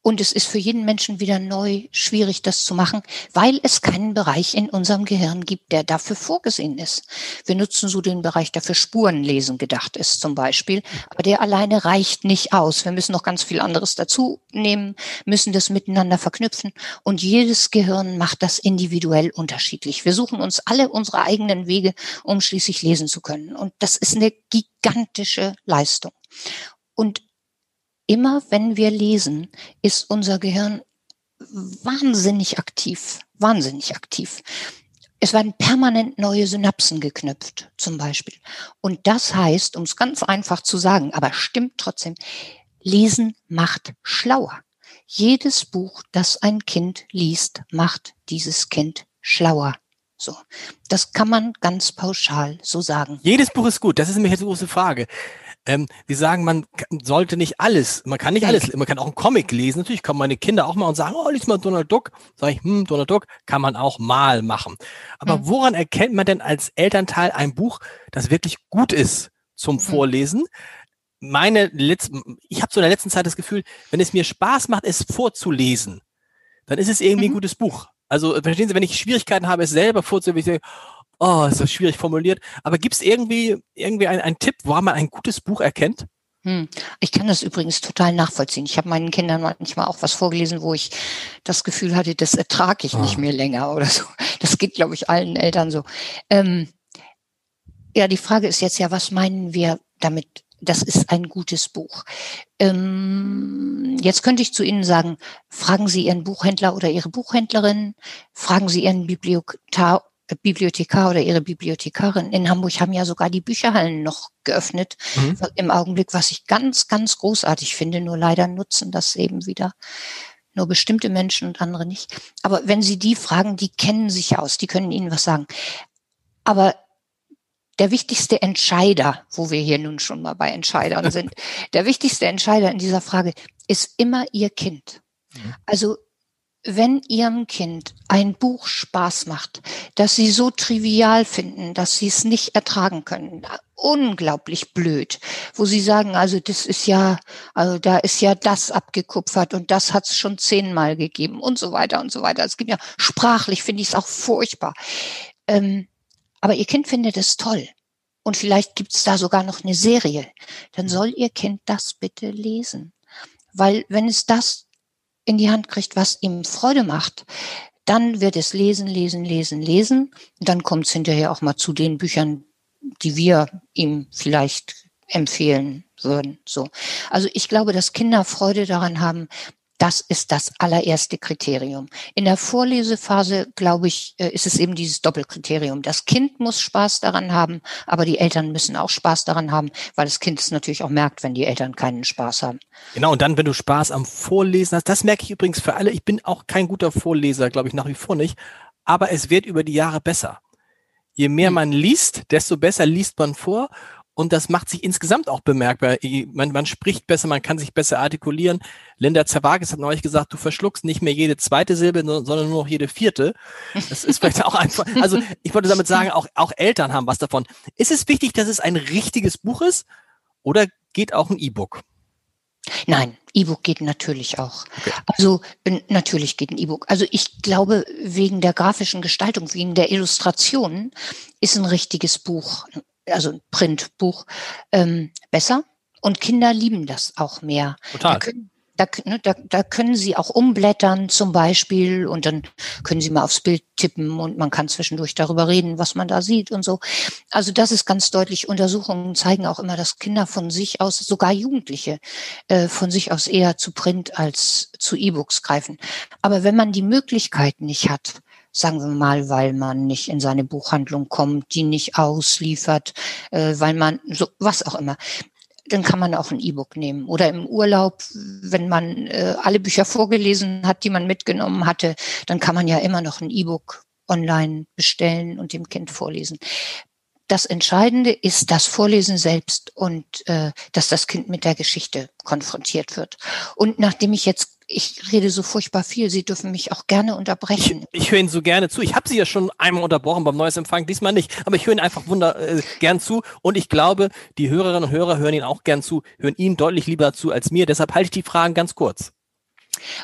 Und es ist für jeden Menschen wieder neu schwierig, das zu machen, weil es keinen Bereich in unserem Gehirn gibt, der dafür vorgesehen ist. Wir nutzen so den Bereich, der für Spurenlesen gedacht ist zum Beispiel. Aber der alleine reicht nicht aus. Wir müssen noch ganz viel anderes dazu nehmen, müssen das miteinander verknüpfen. Und jedes Gehirn macht das individuell unterschiedlich. Wir suchen uns alle unsere eigenen Wege, um schließlich lesen zu können. Und das ist eine gigantische Leistung. Und immer wenn wir lesen, ist unser Gehirn wahnsinnig aktiv, wahnsinnig aktiv. Es werden permanent neue Synapsen geknüpft, zum Beispiel. Und das heißt, um es ganz einfach zu sagen, aber stimmt trotzdem, Lesen macht schlauer. Jedes Buch, das ein Kind liest, macht dieses Kind schlauer. So. Das kann man ganz pauschal so sagen. Jedes Buch ist gut. Das ist nämlich jetzt die große Frage. Ähm, wir sagen, man sollte nicht alles, man kann nicht alles, man kann auch einen Comic lesen. Natürlich kommen meine Kinder auch mal und sagen, oh, lies mal Donald Duck. Sag ich, hm, Donald Duck kann man auch mal machen. Aber mhm. woran erkennt man denn als Elternteil ein Buch, das wirklich gut ist zum mhm. Vorlesen? Meine letzte, ich habe so in der letzten Zeit das Gefühl, wenn es mir Spaß macht, es vorzulesen, dann ist es irgendwie mhm. ein gutes Buch. Also verstehen Sie, wenn ich Schwierigkeiten habe, es selber vorzulesen, oh, ist das schwierig formuliert. Aber gibt es irgendwie, irgendwie einen Tipp, wo man ein gutes Buch erkennt? Hm. Ich kann das übrigens total nachvollziehen. Ich habe meinen Kindern manchmal auch was vorgelesen, wo ich das Gefühl hatte, das ertrage ich oh. nicht ah. mehr länger oder so. Das geht, glaube ich, allen Eltern so. Ähm, ja, die Frage ist jetzt ja, was meinen wir damit? Das ist ein gutes Buch. Ähm, jetzt könnte ich zu Ihnen sagen, fragen Sie Ihren Buchhändler oder Ihre Buchhändlerin, fragen Sie Ihren Bibliothekar Bibliothekar oder ihre Bibliothekarin in Hamburg haben ja sogar die Bücherhallen noch geöffnet mhm. im Augenblick, was ich ganz, ganz großartig finde. Nur leider nutzen das eben wieder nur bestimmte Menschen und andere nicht. Aber wenn Sie die fragen, die kennen sich aus, die können Ihnen was sagen. Aber der wichtigste Entscheider, wo wir hier nun schon mal bei Entscheidern sind, der wichtigste Entscheider in dieser Frage ist immer Ihr Kind. Mhm. Also wenn Ihrem Kind ein Buch Spaß macht, das Sie so trivial finden, dass Sie es nicht ertragen können, unglaublich blöd, wo Sie sagen, also das ist ja, also da ist ja das abgekupfert und das hat es schon zehnmal gegeben und so weiter und so weiter. Es gibt ja sprachlich finde ich es auch furchtbar. Ähm, aber Ihr Kind findet es toll. Und vielleicht gibt es da sogar noch eine Serie. Dann soll Ihr Kind das bitte lesen. Weil wenn es das in die Hand kriegt, was ihm Freude macht, dann wird es lesen, lesen, lesen, lesen. Und dann kommt es hinterher auch mal zu den Büchern, die wir ihm vielleicht empfehlen würden. So. Also ich glaube, dass Kinder Freude daran haben, das ist das allererste Kriterium. In der Vorlesephase, glaube ich, äh, ist es eben dieses Doppelkriterium. Das Kind muss Spaß daran haben, aber die Eltern müssen auch Spaß daran haben, weil das Kind es natürlich auch merkt, wenn die Eltern keinen Spaß haben. Genau, und dann, wenn du Spaß am Vorlesen hast, das merke ich übrigens für alle. Ich bin auch kein guter Vorleser, glaube ich, nach wie vor nicht. Aber es wird über die Jahre besser. Je mehr hm. man liest, desto besser liest man vor. Und das macht sich insgesamt auch bemerkbar. Man, man spricht besser, man kann sich besser artikulieren. Linda Zerwages hat neulich gesagt, du verschluckst nicht mehr jede zweite Silbe, sondern nur noch jede vierte. Das ist vielleicht auch einfach, also ich wollte damit sagen, auch, auch Eltern haben was davon. Ist es wichtig, dass es ein richtiges Buch ist oder geht auch ein E-Book? Nein, E-Book geht natürlich auch. Okay. Also natürlich geht ein E-Book. Also ich glaube, wegen der grafischen Gestaltung, wegen der Illustrationen ist ein richtiges Buch also ein Printbuch, ähm, besser. Und Kinder lieben das auch mehr. Total. Da können, da, ne, da, da können sie auch umblättern zum Beispiel und dann können sie mal aufs Bild tippen und man kann zwischendurch darüber reden, was man da sieht und so. Also das ist ganz deutlich. Untersuchungen zeigen auch immer, dass Kinder von sich aus, sogar Jugendliche, äh, von sich aus eher zu Print als zu E-Books greifen. Aber wenn man die Möglichkeit nicht hat, sagen wir mal, weil man nicht in seine Buchhandlung kommt, die nicht ausliefert, äh, weil man so was auch immer. Dann kann man auch ein E-Book nehmen. Oder im Urlaub, wenn man äh, alle Bücher vorgelesen hat, die man mitgenommen hatte, dann kann man ja immer noch ein E-Book online bestellen und dem Kind vorlesen. Das Entscheidende ist das Vorlesen selbst und äh, dass das Kind mit der Geschichte konfrontiert wird. Und nachdem ich jetzt ich rede so furchtbar viel. Sie dürfen mich auch gerne unterbrechen. Ich, ich höre Ihnen so gerne zu. Ich habe Sie ja schon einmal unterbrochen beim Neues Empfang, diesmal nicht. Aber ich höre Ihnen einfach wunder äh, gern zu. Und ich glaube, die Hörerinnen und Hörer hören Ihnen auch gern zu, hören Ihnen deutlich lieber zu als mir. Deshalb halte ich die Fragen ganz kurz.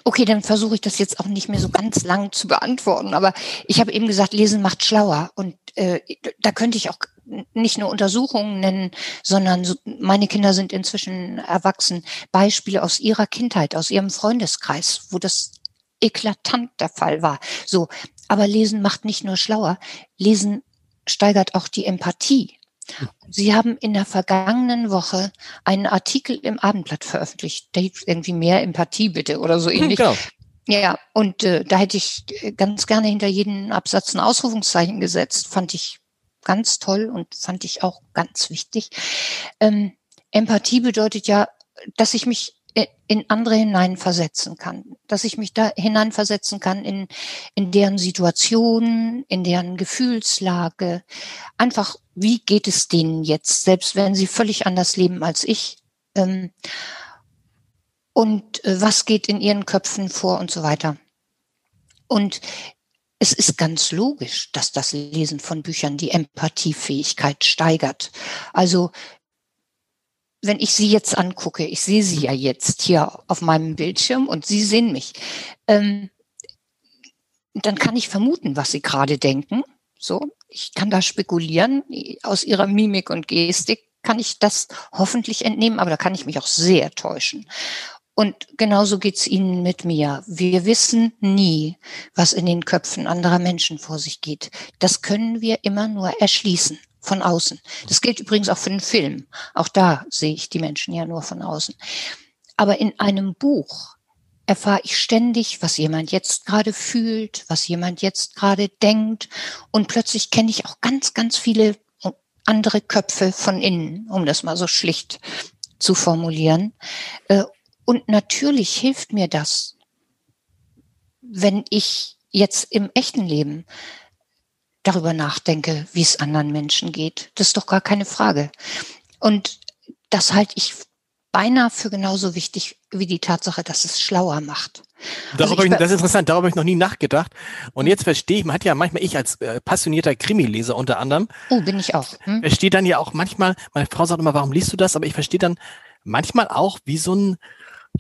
Okay, dann versuche ich das jetzt auch nicht mehr so ganz lang zu beantworten. Aber ich habe eben gesagt, Lesen macht schlauer. Und äh, da könnte ich auch nicht nur Untersuchungen nennen, sondern so, meine Kinder sind inzwischen erwachsen. Beispiele aus ihrer Kindheit, aus ihrem Freundeskreis, wo das eklatant der Fall war. So, aber Lesen macht nicht nur schlauer, Lesen steigert auch die Empathie. Sie haben in der vergangenen Woche einen Artikel im Abendblatt veröffentlicht. Da hieß irgendwie mehr Empathie bitte oder so hm, ähnlich. Genau. Ja, und äh, da hätte ich ganz gerne hinter jeden Absatz ein Ausrufungszeichen gesetzt. Fand ich ganz toll und fand ich auch ganz wichtig. Ähm, Empathie bedeutet ja, dass ich mich in andere hineinversetzen kann, dass ich mich da hineinversetzen kann in, in deren Situation, in deren Gefühlslage. Einfach, wie geht es denen jetzt, selbst wenn sie völlig anders leben als ich? Ähm, und äh, was geht in ihren Köpfen vor und so weiter. Und es ist ganz logisch, dass das Lesen von Büchern die Empathiefähigkeit steigert. Also wenn ich Sie jetzt angucke, ich sehe Sie ja jetzt hier auf meinem Bildschirm und Sie sehen mich, ähm, dann kann ich vermuten, was Sie gerade denken. So, ich kann da spekulieren. Aus Ihrer Mimik und Gestik kann ich das hoffentlich entnehmen, aber da kann ich mich auch sehr täuschen. Und genauso geht's Ihnen mit mir. Wir wissen nie, was in den Köpfen anderer Menschen vor sich geht. Das können wir immer nur erschließen von außen. Das gilt übrigens auch für den Film. Auch da sehe ich die Menschen ja nur von außen. Aber in einem Buch erfahre ich ständig, was jemand jetzt gerade fühlt, was jemand jetzt gerade denkt. Und plötzlich kenne ich auch ganz, ganz viele andere Köpfe von innen, um das mal so schlicht zu formulieren. Und natürlich hilft mir das, wenn ich jetzt im echten Leben darüber nachdenke, wie es anderen Menschen geht. Das ist doch gar keine Frage. Und das halte ich beinahe für genauso wichtig wie die Tatsache, dass es schlauer macht. Also ich, das ist interessant, darüber habe ich noch nie nachgedacht. Und jetzt verstehe ich, man hat ja manchmal, ich als äh, passionierter Krimileser unter anderem. Oh, bin ich auch. Hm? Verstehe dann ja auch manchmal, meine Frau sagt immer, warum liest du das? Aber ich verstehe dann manchmal auch, wie so ein,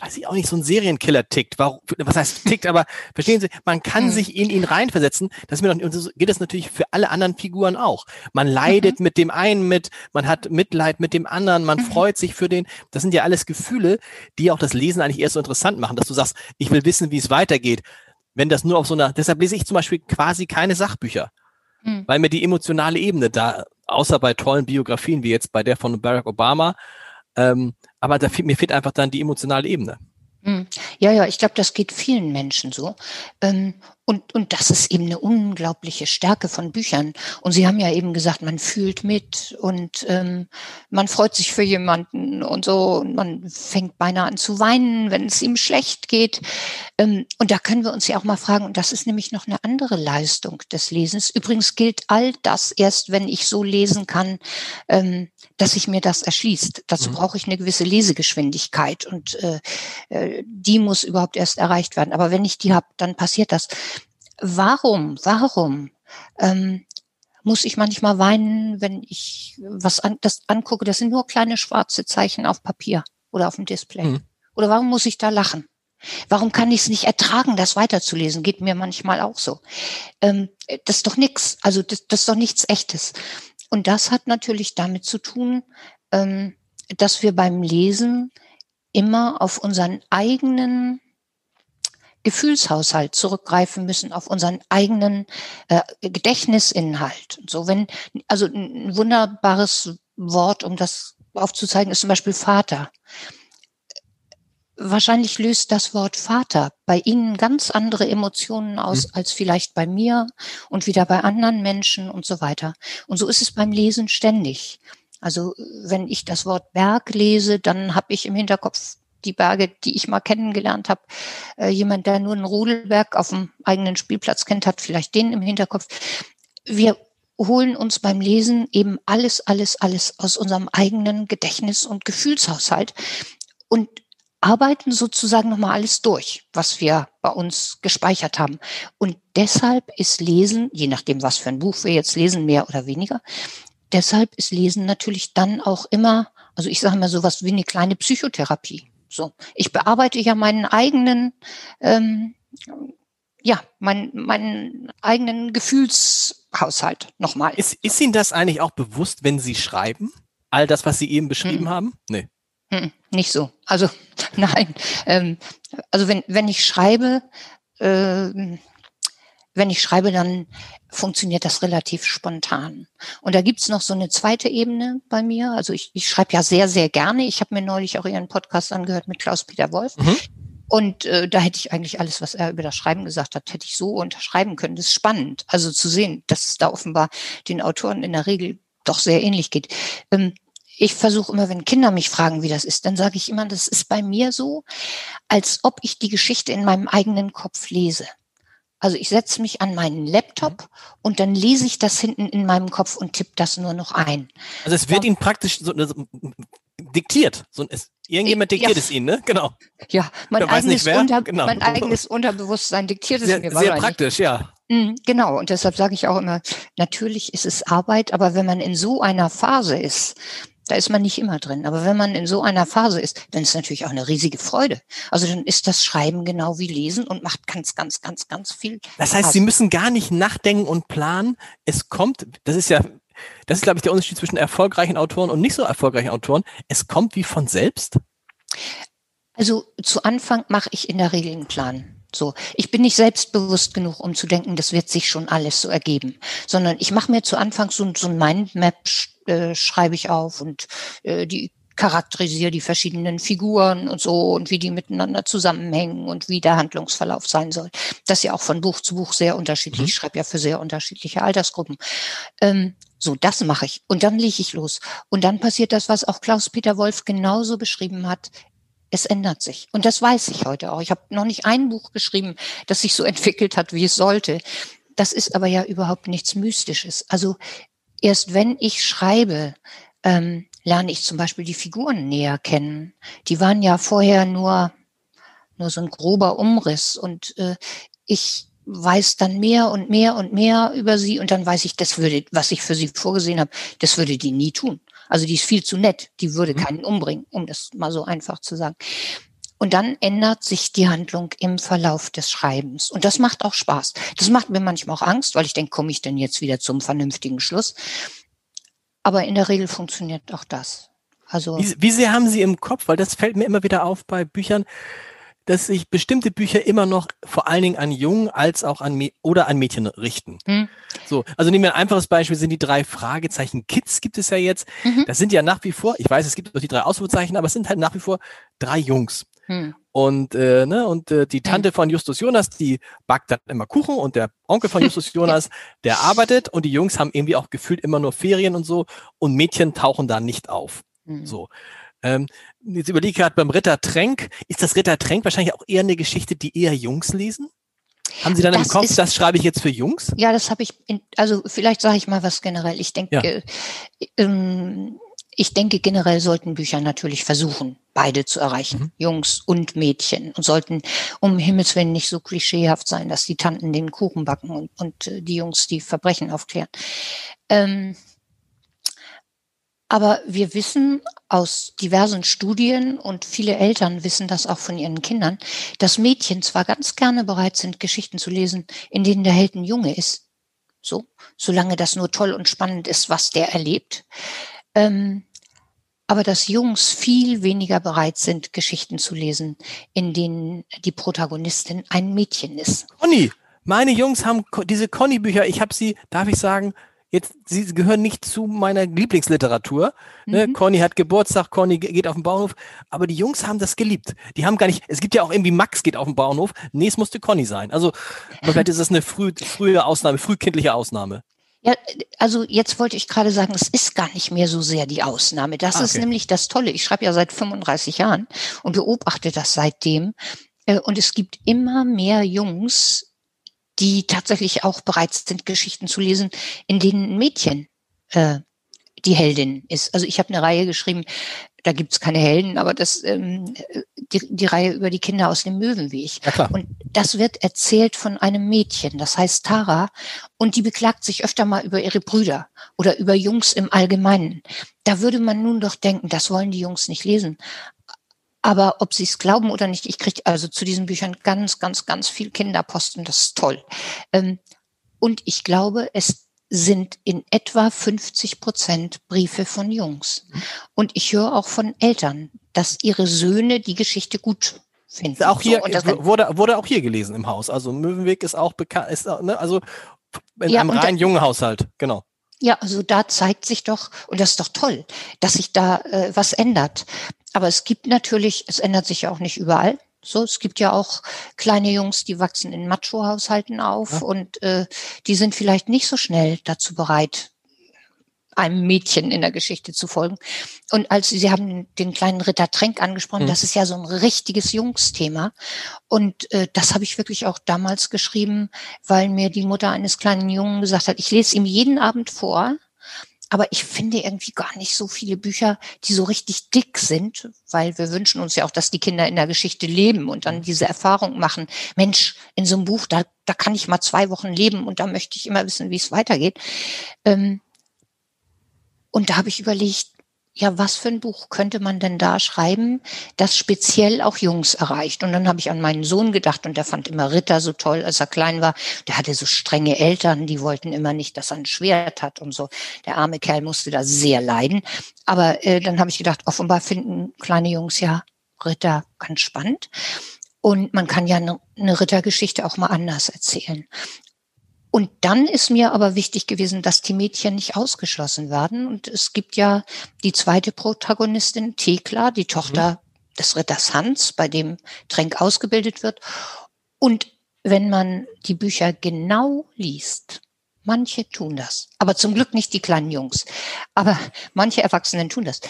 weiß ich auch nicht, so ein Serienkiller tickt. Warum, was heißt tickt, aber verstehen Sie, man kann mhm. sich in ihn reinversetzen. Das mir doch, und so geht es natürlich für alle anderen Figuren auch. Man leidet mhm. mit dem einen mit, man hat Mitleid mit dem anderen, man mhm. freut sich für den. Das sind ja alles Gefühle, die auch das Lesen eigentlich erst so interessant machen, dass du sagst, ich will wissen, wie es weitergeht. Wenn das nur auf so einer, deshalb lese ich zum Beispiel quasi keine Sachbücher. Mhm. Weil mir die emotionale Ebene da, außer bei tollen Biografien wie jetzt bei der von Barack Obama, ähm, aber da, mir fehlt einfach dann die emotionale Ebene. Hm. Ja, ja, ich glaube, das geht vielen Menschen so. Ähm, und, und das ist eben eine unglaubliche Stärke von Büchern. Und Sie haben ja eben gesagt, man fühlt mit und ähm, man freut sich für jemanden und so. Und man fängt beinahe an zu weinen, wenn es ihm schlecht geht. Ähm, und da können wir uns ja auch mal fragen, und das ist nämlich noch eine andere Leistung des Lesens. Übrigens gilt all das erst, wenn ich so lesen kann, ähm, dass sich mir das erschließt. Dazu mhm. brauche ich eine gewisse Lesegeschwindigkeit und äh, äh, die muss überhaupt erst erreicht werden. Aber wenn ich die habe, dann passiert das warum, warum ähm, muss ich manchmal weinen, wenn ich was an, das angucke? Das sind nur kleine schwarze Zeichen auf Papier oder auf dem Display. Mhm. Oder warum muss ich da lachen? Warum kann ich es nicht ertragen, das weiterzulesen? Geht mir manchmal auch so. Ähm, das ist doch nichts. Also das, das ist doch nichts Echtes. Und das hat natürlich damit zu tun, ähm, dass wir beim Lesen immer auf unseren eigenen Gefühlshaushalt zurückgreifen müssen, auf unseren eigenen äh, Gedächtnisinhalt. So wenn, also ein wunderbares Wort, um das aufzuzeigen, ist zum Beispiel Vater. Wahrscheinlich löst das Wort Vater bei Ihnen ganz andere Emotionen aus mhm. als vielleicht bei mir und wieder bei anderen Menschen und so weiter. Und so ist es beim Lesen ständig. Also wenn ich das Wort Berg lese, dann habe ich im Hinterkopf die Berge, die ich mal kennengelernt habe. Äh, jemand, der nur einen Rudelberg auf dem eigenen Spielplatz kennt, hat vielleicht den im Hinterkopf. Wir holen uns beim Lesen eben alles, alles, alles aus unserem eigenen Gedächtnis- und Gefühlshaushalt und arbeiten sozusagen nochmal alles durch, was wir bei uns gespeichert haben. Und deshalb ist Lesen, je nachdem, was für ein Buch wir jetzt lesen, mehr oder weniger, deshalb ist Lesen natürlich dann auch immer, also ich sage mal sowas wie eine kleine Psychotherapie So, ich bearbeite ja meinen eigenen, ähm, ja, meinen, meinen eigenen Gefühlshaushalt nochmal. Ist, ist Ihnen das eigentlich auch bewusst, wenn Sie schreiben? All das, was Sie eben beschrieben hm. haben? Nee. Hm, nicht so. Also nein. Ähm, also wenn, wenn ich schreibe, äh, wenn ich schreibe, dann funktioniert das relativ spontan. Und da gibt's noch so eine zweite Ebene bei mir. Also ich, ich schreibe ja sehr, sehr gerne. Ich habe mir neulich auch Ihren Podcast angehört mit Klaus-Peter Wolf. Mhm. Und äh, da hätte ich eigentlich alles, was er über das Schreiben gesagt hat, hätte ich so unterschreiben können. Das ist spannend, also zu sehen, dass es da offenbar den Autoren in der Regel doch sehr ähnlich geht. Ähm, ich versuche immer, wenn Kinder mich fragen, wie das ist, dann sage ich immer, das ist bei mir so, als ob ich die Geschichte in meinem eigenen Kopf lese. Also ich setze mich an meinen Laptop mhm. und dann lese ich das hinten in meinem Kopf und tippe das nur noch ein. Also es wird Ihnen praktisch so, so, diktiert. So, es, irgendjemand diktiert ja. es Ihnen, ne? Genau. Ja, mein, eigenes, Unter, genau. mein eigenes Unterbewusstsein diktiert es sehr, mir. Sehr praktisch, ja. Mhm, genau, und deshalb sage ich auch immer, natürlich ist es Arbeit, aber wenn man in so einer Phase ist, da ist man nicht immer drin. Aber wenn man in so einer Phase ist, dann ist natürlich auch eine riesige Freude. Also dann ist das Schreiben genau wie Lesen und macht ganz, ganz, ganz, ganz viel. Das heißt, Spaß. Sie müssen gar nicht nachdenken und planen. Es kommt, das ist ja, das ist, glaube ich, der Unterschied zwischen erfolgreichen Autoren und nicht so erfolgreichen Autoren. Es kommt wie von selbst. Also zu Anfang mache ich in der Regel einen Plan. So, ich bin nicht selbstbewusst genug, um zu denken, das wird sich schon alles so ergeben, sondern ich mache mir zu Anfang so, so ein Mindmap äh, schreibe ich auf und äh, die charakterisiere die verschiedenen Figuren und so und wie die miteinander zusammenhängen und wie der Handlungsverlauf sein soll. Das ist ja auch von Buch zu Buch sehr unterschiedlich. Mhm. Ich schreibe ja für sehr unterschiedliche Altersgruppen. Ähm, so, das mache ich. Und dann lege ich los. Und dann passiert das, was auch Klaus-Peter Wolf genauso beschrieben hat. Es ändert sich. Und das weiß ich heute auch. Ich habe noch nicht ein Buch geschrieben, das sich so entwickelt hat, wie es sollte. Das ist aber ja überhaupt nichts Mystisches. Also erst wenn ich schreibe, ähm, lerne ich zum Beispiel die Figuren näher kennen. Die waren ja vorher nur, nur so ein grober Umriss und äh, ich weiß dann mehr und mehr und mehr über sie und dann weiß ich, das würde, was ich für sie vorgesehen habe, das würde die nie tun. Also die ist viel zu nett, die würde mhm. keinen umbringen, um das mal so einfach zu sagen. Und dann ändert sich die Handlung im Verlauf des Schreibens. Und das macht auch Spaß. Das macht mir manchmal auch Angst, weil ich denke, komme ich denn jetzt wieder zum vernünftigen Schluss? Aber in der Regel funktioniert auch das. Also wie, wie sehr haben Sie im Kopf, weil das fällt mir immer wieder auf bei Büchern, dass sich bestimmte Bücher immer noch vor allen Dingen an Jungen als auch an oder an Mädchen richten. Hm. So, also nehmen wir ein einfaches Beispiel, sind die drei Fragezeichen Kids gibt es ja jetzt. Mhm. Das sind ja nach wie vor, ich weiß, es gibt noch die drei Ausrufezeichen, aber es sind halt nach wie vor drei Jungs. Hm. Und, äh, ne, und äh, die Tante hm. von Justus Jonas, die backt dann immer Kuchen und der Onkel von Justus Jonas, der arbeitet und die Jungs haben irgendwie auch gefühlt immer nur Ferien und so und Mädchen tauchen da nicht auf. Hm. So. Ähm, jetzt überlege ich gerade beim Ritter Tränk, ist das Ritter Tränk wahrscheinlich auch eher eine Geschichte, die eher Jungs lesen? Haben Sie dann das im Kopf, ist, das schreibe ich jetzt für Jungs? Ja, das habe ich, in, also vielleicht sage ich mal was generell. Ich denke, ja. ähm, ich denke, generell sollten Bücher natürlich versuchen, beide zu erreichen, mhm. Jungs und Mädchen, und sollten um Himmels Willen nicht so klischeehaft sein, dass die Tanten den Kuchen backen und, und äh, die Jungs die Verbrechen aufklären. Ähm, aber wir wissen aus diversen Studien und viele Eltern wissen das auch von ihren Kindern, dass Mädchen zwar ganz gerne bereit sind, Geschichten zu lesen, in denen der Held ein Junge ist. So, solange das nur toll und spannend ist, was der erlebt. Ähm, aber dass Jungs viel weniger bereit sind, Geschichten zu lesen, in denen die Protagonistin ein Mädchen ist. Conny, meine Jungs haben diese Conny-Bücher, ich habe sie, darf ich sagen, jetzt, sie gehören nicht zu meiner Lieblingsliteratur. Ne? Mhm. Conny hat Geburtstag, Conny geht auf den Bauernhof, aber die Jungs haben das geliebt. Die haben gar nicht, es gibt ja auch irgendwie Max geht auf den Bauernhof, nee, es musste Conny sein. Also vielleicht ist das eine früh, frühe Ausnahme, frühkindliche Ausnahme. Ja, also jetzt wollte ich gerade sagen, es ist gar nicht mehr so sehr die Ausnahme. Das ah, okay. ist nämlich das Tolle. Ich schreibe ja seit 35 Jahren und beobachte das seitdem. Äh, und es gibt immer mehr Jungs, die tatsächlich auch bereit sind, Geschichten zu lesen, in denen ein Mädchen äh, die Heldin ist. Also ich habe eine Reihe geschrieben, da gibt's keine Helden, aber das ähm, die, die Reihe über die Kinder aus dem Möwenweg. Ja. Und das wird erzählt von einem Mädchen, das heißt Tara, und die beklagt sich öfter mal über ihre Brüder oder über Jungs im Allgemeinen. Da würde man nun doch denken, das wollen die Jungs nicht lesen. Aber ob Sie es glauben oder nicht, ich kriege also zu diesen Büchern ganz, ganz, ganz viel Kinderposten. Das ist toll. Ähm, und ich glaube, es sind in etwa 50 Prozent Briefe von Jungs. Und ich höre auch von Eltern, dass ihre Söhne die Geschichte gut finden. Auch hier so, wurde, wurde auch hier gelesen im Haus. Also Möwenweg ist auch bekannt, ist, ne, also in ja, einem rein jungen Haushalt, genau. Ja, also da zeigt sich doch, und das ist doch toll, dass sich da äh, was ändert. Aber es gibt natürlich, es ändert sich ja auch nicht überall. So, es gibt ja auch kleine Jungs, die wachsen in Macho-Haushalten auf ja. und äh, die sind vielleicht nicht so schnell dazu bereit, einem Mädchen in der Geschichte zu folgen. Und als Sie haben den kleinen Ritter Tränk angesprochen, mhm. das ist ja so ein richtiges Jungsthema. Und äh, das habe ich wirklich auch damals geschrieben, weil mir die Mutter eines kleinen Jungen gesagt hat, ich lese ihm jeden Abend vor. Aber ich finde irgendwie gar nicht so viele Bücher, die so richtig dick sind, weil wir wünschen uns ja auch, dass die Kinder in der Geschichte leben und dann diese Erfahrung machen. Mensch, in so einem Buch, da, da kann ich mal zwei Wochen leben und da möchte ich immer wissen, wie es weitergeht. Ähm, und da habe ich überlegt, ja, was für ein Buch könnte man denn da schreiben, das speziell auch Jungs erreicht? Und dann habe ich an meinen Sohn gedacht und der fand immer Ritter so toll, als er klein war. Der hatte so strenge Eltern, die wollten immer nicht, dass er ein Schwert hat und so. Der arme Kerl musste da sehr leiden. Aber äh, dann habe ich gedacht, offenbar finden kleine Jungs ja Ritter ganz spannend. Und man kann ja eine, eine Rittergeschichte auch mal anders erzählen. Und dann ist mir aber wichtig gewesen, dass die Mädchen nicht ausgeschlossen werden. Und es gibt ja die zweite Protagonistin, Thekla, die Tochter mhm. des Ritters Hans, bei dem Tränk ausgebildet wird. Und wenn man die Bücher genau liest, manche tun das, aber zum Glück nicht die kleinen Jungs, aber manche Erwachsenen tun das,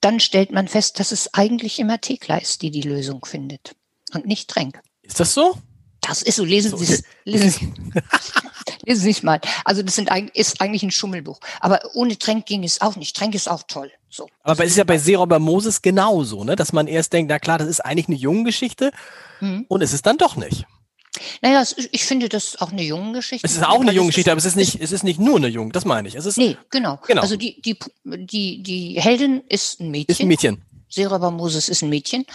dann stellt man fest, dass es eigentlich immer Thekla ist, die die Lösung findet und nicht Tränk. Ist das so? Das ist so, lesen Sie es. Lesen Sie lesen Sie es mal. Also das sind, ist eigentlich ein Schummelbuch. Aber ohne Tränk ging es auch nicht. Tränk ist auch toll. So. Aber es ist ja bei Seeräuber Moses genauso, ne? dass man erst denkt, na klar, das ist eigentlich eine junge Geschichte mhm. und es ist dann doch nicht. Naja, ich finde, das ist auch eine junge Geschichte. Es ist auch eine junge Geschichte, aber es ist nicht, es ist nicht nur eine junge, das meine ich. Es ist, nee, genau. genau. Also die, die, die, die Heldin ist ein Mädchen. Ist ein Mädchen. Seeräuber Moses ist ein Mädchen.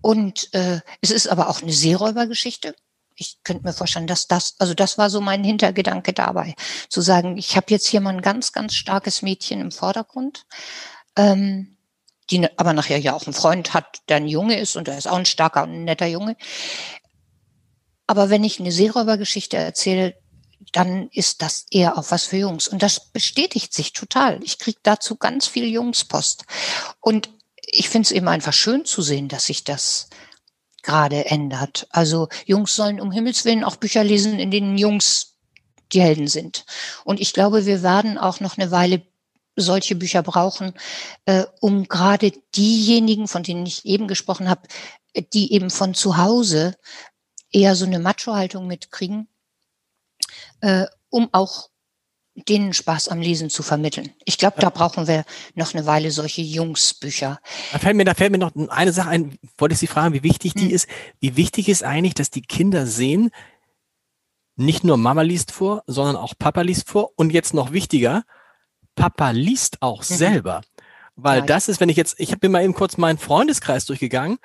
Und äh, es ist aber auch eine Seeräubergeschichte ich könnte mir vorstellen, dass das, also das war so mein Hintergedanke dabei, zu sagen, ich habe jetzt hier mal ein ganz, ganz starkes Mädchen im Vordergrund, ähm, die aber nachher ja auch einen Freund hat, der ein Junge ist und er ist auch ein starker und netter Junge. Aber wenn ich eine Seeräubergeschichte erzähle, dann ist das eher auch was für Jungs. Und das bestätigt sich total. Ich kriege dazu ganz viel Jungspost. Und ich finde es eben einfach schön zu sehen, dass sich das gerade ändert. Also Jungs sollen um Himmels Willen auch Bücher lesen, in denen Jungs die Helden sind. Und ich glaube, wir werden auch noch eine Weile solche Bücher brauchen, äh, um gerade diejenigen, von denen ich eben gesprochen habe, die eben von zu Hause eher so eine Macho-Haltung mitkriegen, äh, um auch denen Spaß am Lesen zu vermitteln. Ich glaube, da brauchen wir noch eine Weile solche Jungsbücher. Da fällt mir, da fällt mir noch eine Sache ein, wollte ich Sie fragen, wie wichtig die hm. ist. Wie wichtig ist eigentlich, dass die Kinder sehen, nicht nur Mama liest vor, sondern auch Papa liest vor und jetzt noch wichtiger, Papa liest auch mhm. selber. Weil ja, das ist, wenn ich jetzt, ich habe mir mal eben kurz meinen Freundeskreis durchgegangen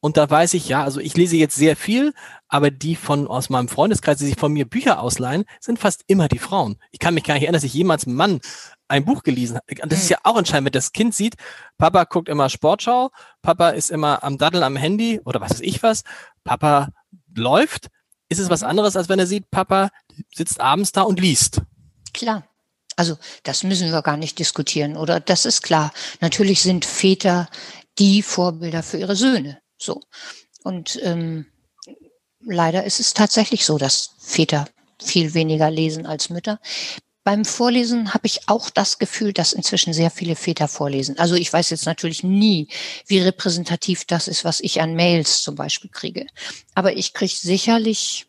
und da weiß ich, ja, also ich lese jetzt sehr viel, aber die von aus meinem Freundeskreis, die sich von mir Bücher ausleihen, sind fast immer die Frauen. Ich kann mich gar nicht erinnern, dass ich jemals einen Mann ein Buch gelesen habe. Das ist ja auch entscheidend, wenn das Kind sieht, Papa guckt immer Sportschau, Papa ist immer am Daddeln am Handy oder was weiß ich was, Papa läuft, ist es was anderes, als wenn er sieht, Papa sitzt abends da und liest. Klar. Also das müssen wir gar nicht diskutieren, oder? Das ist klar. Natürlich sind Väter die Vorbilder für ihre Söhne. So. Und ähm, leider ist es tatsächlich so, dass Väter viel weniger lesen als Mütter. Beim Vorlesen habe ich auch das Gefühl, dass inzwischen sehr viele Väter vorlesen. Also ich weiß jetzt natürlich nie, wie repräsentativ das ist, was ich an Mails zum Beispiel kriege. Aber ich kriege sicherlich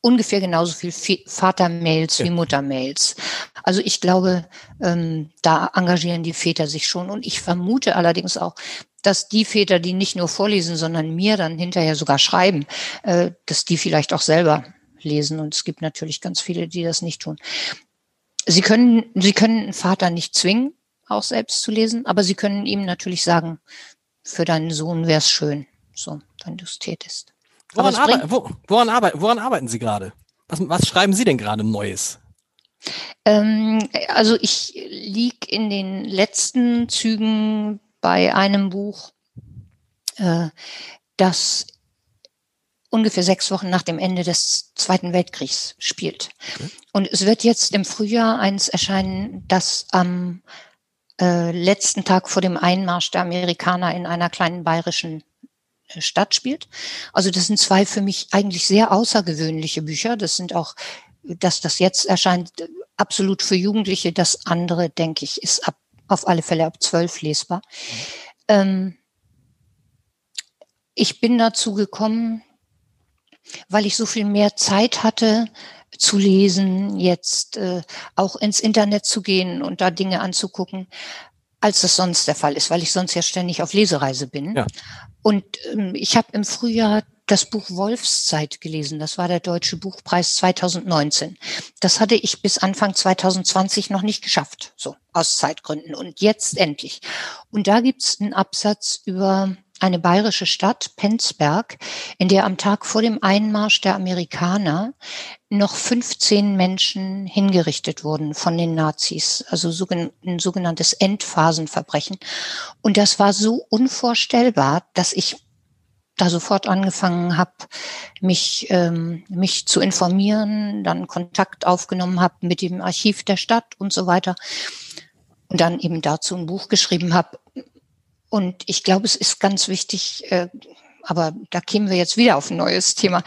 ungefähr genauso viel Vatermails ja. wie Muttermails. Also ich glaube, ähm, da engagieren die Väter sich schon. Und ich vermute allerdings auch, dass die Väter, die nicht nur vorlesen, sondern mir dann hinterher sogar schreiben, äh, dass die vielleicht auch selber lesen. Und es gibt natürlich ganz viele, die das nicht tun. Sie können, sie können einen Vater nicht zwingen, auch selbst zu lesen, aber sie können ihm natürlich sagen, für deinen Sohn wäre es schön, so, wenn du es tätest. Woran, arbeit, wo, woran, arbeit, woran, arbeiten Sie gerade? Was, was, schreiben Sie denn gerade Neues? Ähm, also ich liege in den letzten Zügen bei einem Buch, äh, das ungefähr sechs Wochen nach dem Ende des Zweiten Weltkriegs spielt. Okay. Und es wird jetzt im Frühjahr eins erscheinen, das am äh, letzten Tag vor dem Einmarsch der Amerikaner in einer kleinen bayerischen äh, Stadt spielt. Also das sind zwei für mich eigentlich sehr außergewöhnliche Bücher. Das sind auch, dass das jetzt erscheint, absolut für Jugendliche. Das andere, denke ich, ist ab, auf alle Fälle ab zwölf lesbar. Mhm. Ähm, ich bin dazu gekommen, weil ich so viel mehr Zeit hatte zu lesen, jetzt äh, auch ins Internet zu gehen und da Dinge anzugucken, als das sonst der Fall ist, weil ich sonst ja ständig auf Lesereise bin. Ja. Und ähm, ich habe im Frühjahr das Buch Wolfszeit gelesen. Das war der Deutsche Buchpreis 2019. Das hatte ich bis Anfang 2020 noch nicht geschafft, so aus Zeitgründen. Und jetzt endlich. Und da gibt's einen Absatz über eine bayerische Stadt, Penzberg, in der am Tag vor dem Einmarsch der Amerikaner noch 15 Menschen hingerichtet wurden von den Nazis, also ein sogenanntes Endphasenverbrechen. Und das war so unvorstellbar, dass ich da sofort angefangen habe, mich, ähm, mich zu informieren, dann Kontakt aufgenommen habe mit dem Archiv der Stadt und so weiter und dann eben dazu ein Buch geschrieben habe. Und ich glaube, es ist ganz wichtig, äh, aber da kämen wir jetzt wieder auf ein neues Thema.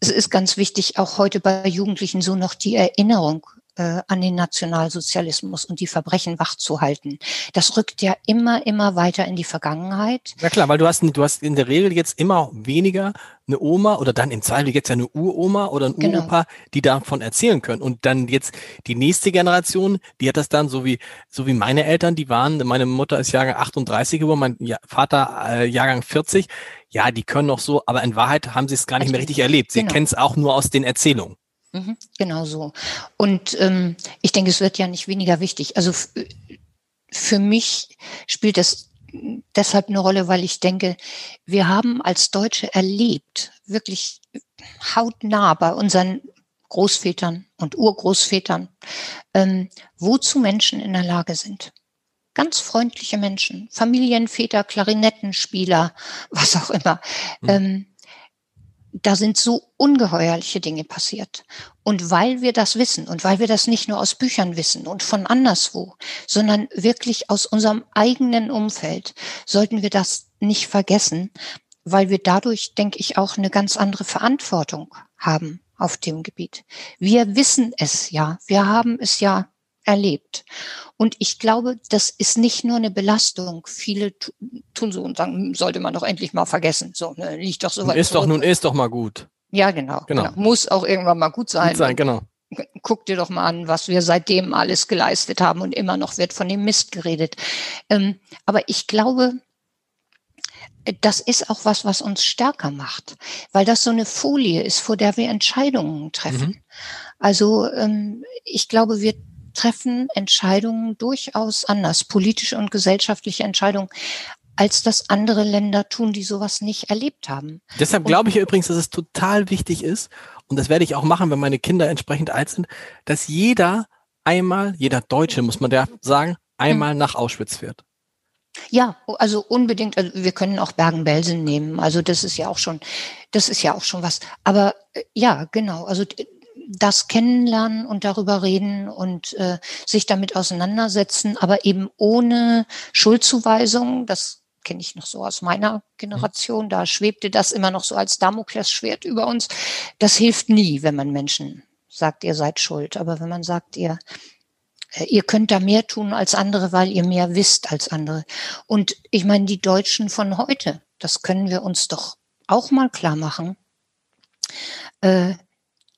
Es ist ganz wichtig, auch heute bei Jugendlichen so noch die Erinnerung äh, an den Nationalsozialismus und die Verbrechen wachzuhalten. Das rückt ja immer, immer weiter in die Vergangenheit. Ja klar, weil du hast, du hast in der Regel jetzt immer weniger eine Oma oder dann im Zweifel jetzt ja eine Uroma oder ein genau. Uropa, die davon erzählen können. Und dann jetzt die nächste Generation, die hat das dann so wie, so wie meine Eltern, die waren, meine Mutter ist Jahrgang 38 geworden, mein Vater äh, Jahrgang 40. Ja, die können noch so, aber in Wahrheit haben sie es gar nicht mehr richtig erlebt. Sie genau. kennen es auch nur aus den Erzählungen. Mhm, genau so. Und ähm, ich denke, es wird ja nicht weniger wichtig. Also für mich spielt das deshalb eine Rolle, weil ich denke, wir haben als Deutsche erlebt, wirklich hautnah bei unseren Großvätern und Urgroßvätern, ähm, wozu Menschen in der Lage sind. Ganz freundliche Menschen, Familienväter, Klarinettenspieler, was auch immer. Mhm. Ähm, da sind so ungeheuerliche Dinge passiert. Und weil wir das wissen und weil wir das nicht nur aus Büchern wissen und von anderswo, sondern wirklich aus unserem eigenen Umfeld, sollten wir das nicht vergessen, weil wir dadurch, denke ich, auch eine ganz andere Verantwortung haben auf dem Gebiet. Wir wissen es ja, wir haben es ja erlebt. Und ich glaube, das ist nicht nur eine Belastung. Viele tun so und sagen, hm, sollte man doch endlich mal vergessen. So, ne, liegt doch so weit. Ist doch nun ist doch mal gut. Ja, genau, genau, genau. Muss auch irgendwann mal gut sein. Gut sein, genau. Guck dir doch mal an, was wir seitdem alles geleistet haben und immer noch wird von dem Mist geredet. Ähm, aber ich glaube, das ist auch was, was uns stärker macht, weil das so eine Folie ist, vor der wir Entscheidungen treffen. Mhm. Also ähm, ich glaube, wir treffen Entscheidungen durchaus anders, politische und gesellschaftliche Entscheidungen, als das andere Länder tun, die sowas nicht erlebt haben. Deshalb glaube ich übrigens, dass es total wichtig ist, und das werde ich auch machen, wenn meine Kinder entsprechend alt sind, dass jeder einmal, jeder Deutsche, muss man ja sagen, einmal hm. nach Auschwitz fährt. Ja, also unbedingt. Also wir können auch Bergen-Belsen nehmen. Also das ist ja auch schon, das ist ja auch schon was. Aber äh, ja, genau. Also das kennenlernen und darüber reden und äh, sich damit auseinandersetzen, aber eben ohne Schuldzuweisung. Das kenne ich noch so aus meiner Generation. Da schwebte das immer noch so als Damoklesschwert über uns. Das hilft nie, wenn man Menschen sagt, ihr seid schuld. Aber wenn man sagt, ihr, äh, ihr könnt da mehr tun als andere, weil ihr mehr wisst als andere. Und ich meine, die Deutschen von heute, das können wir uns doch auch mal klar machen. Äh,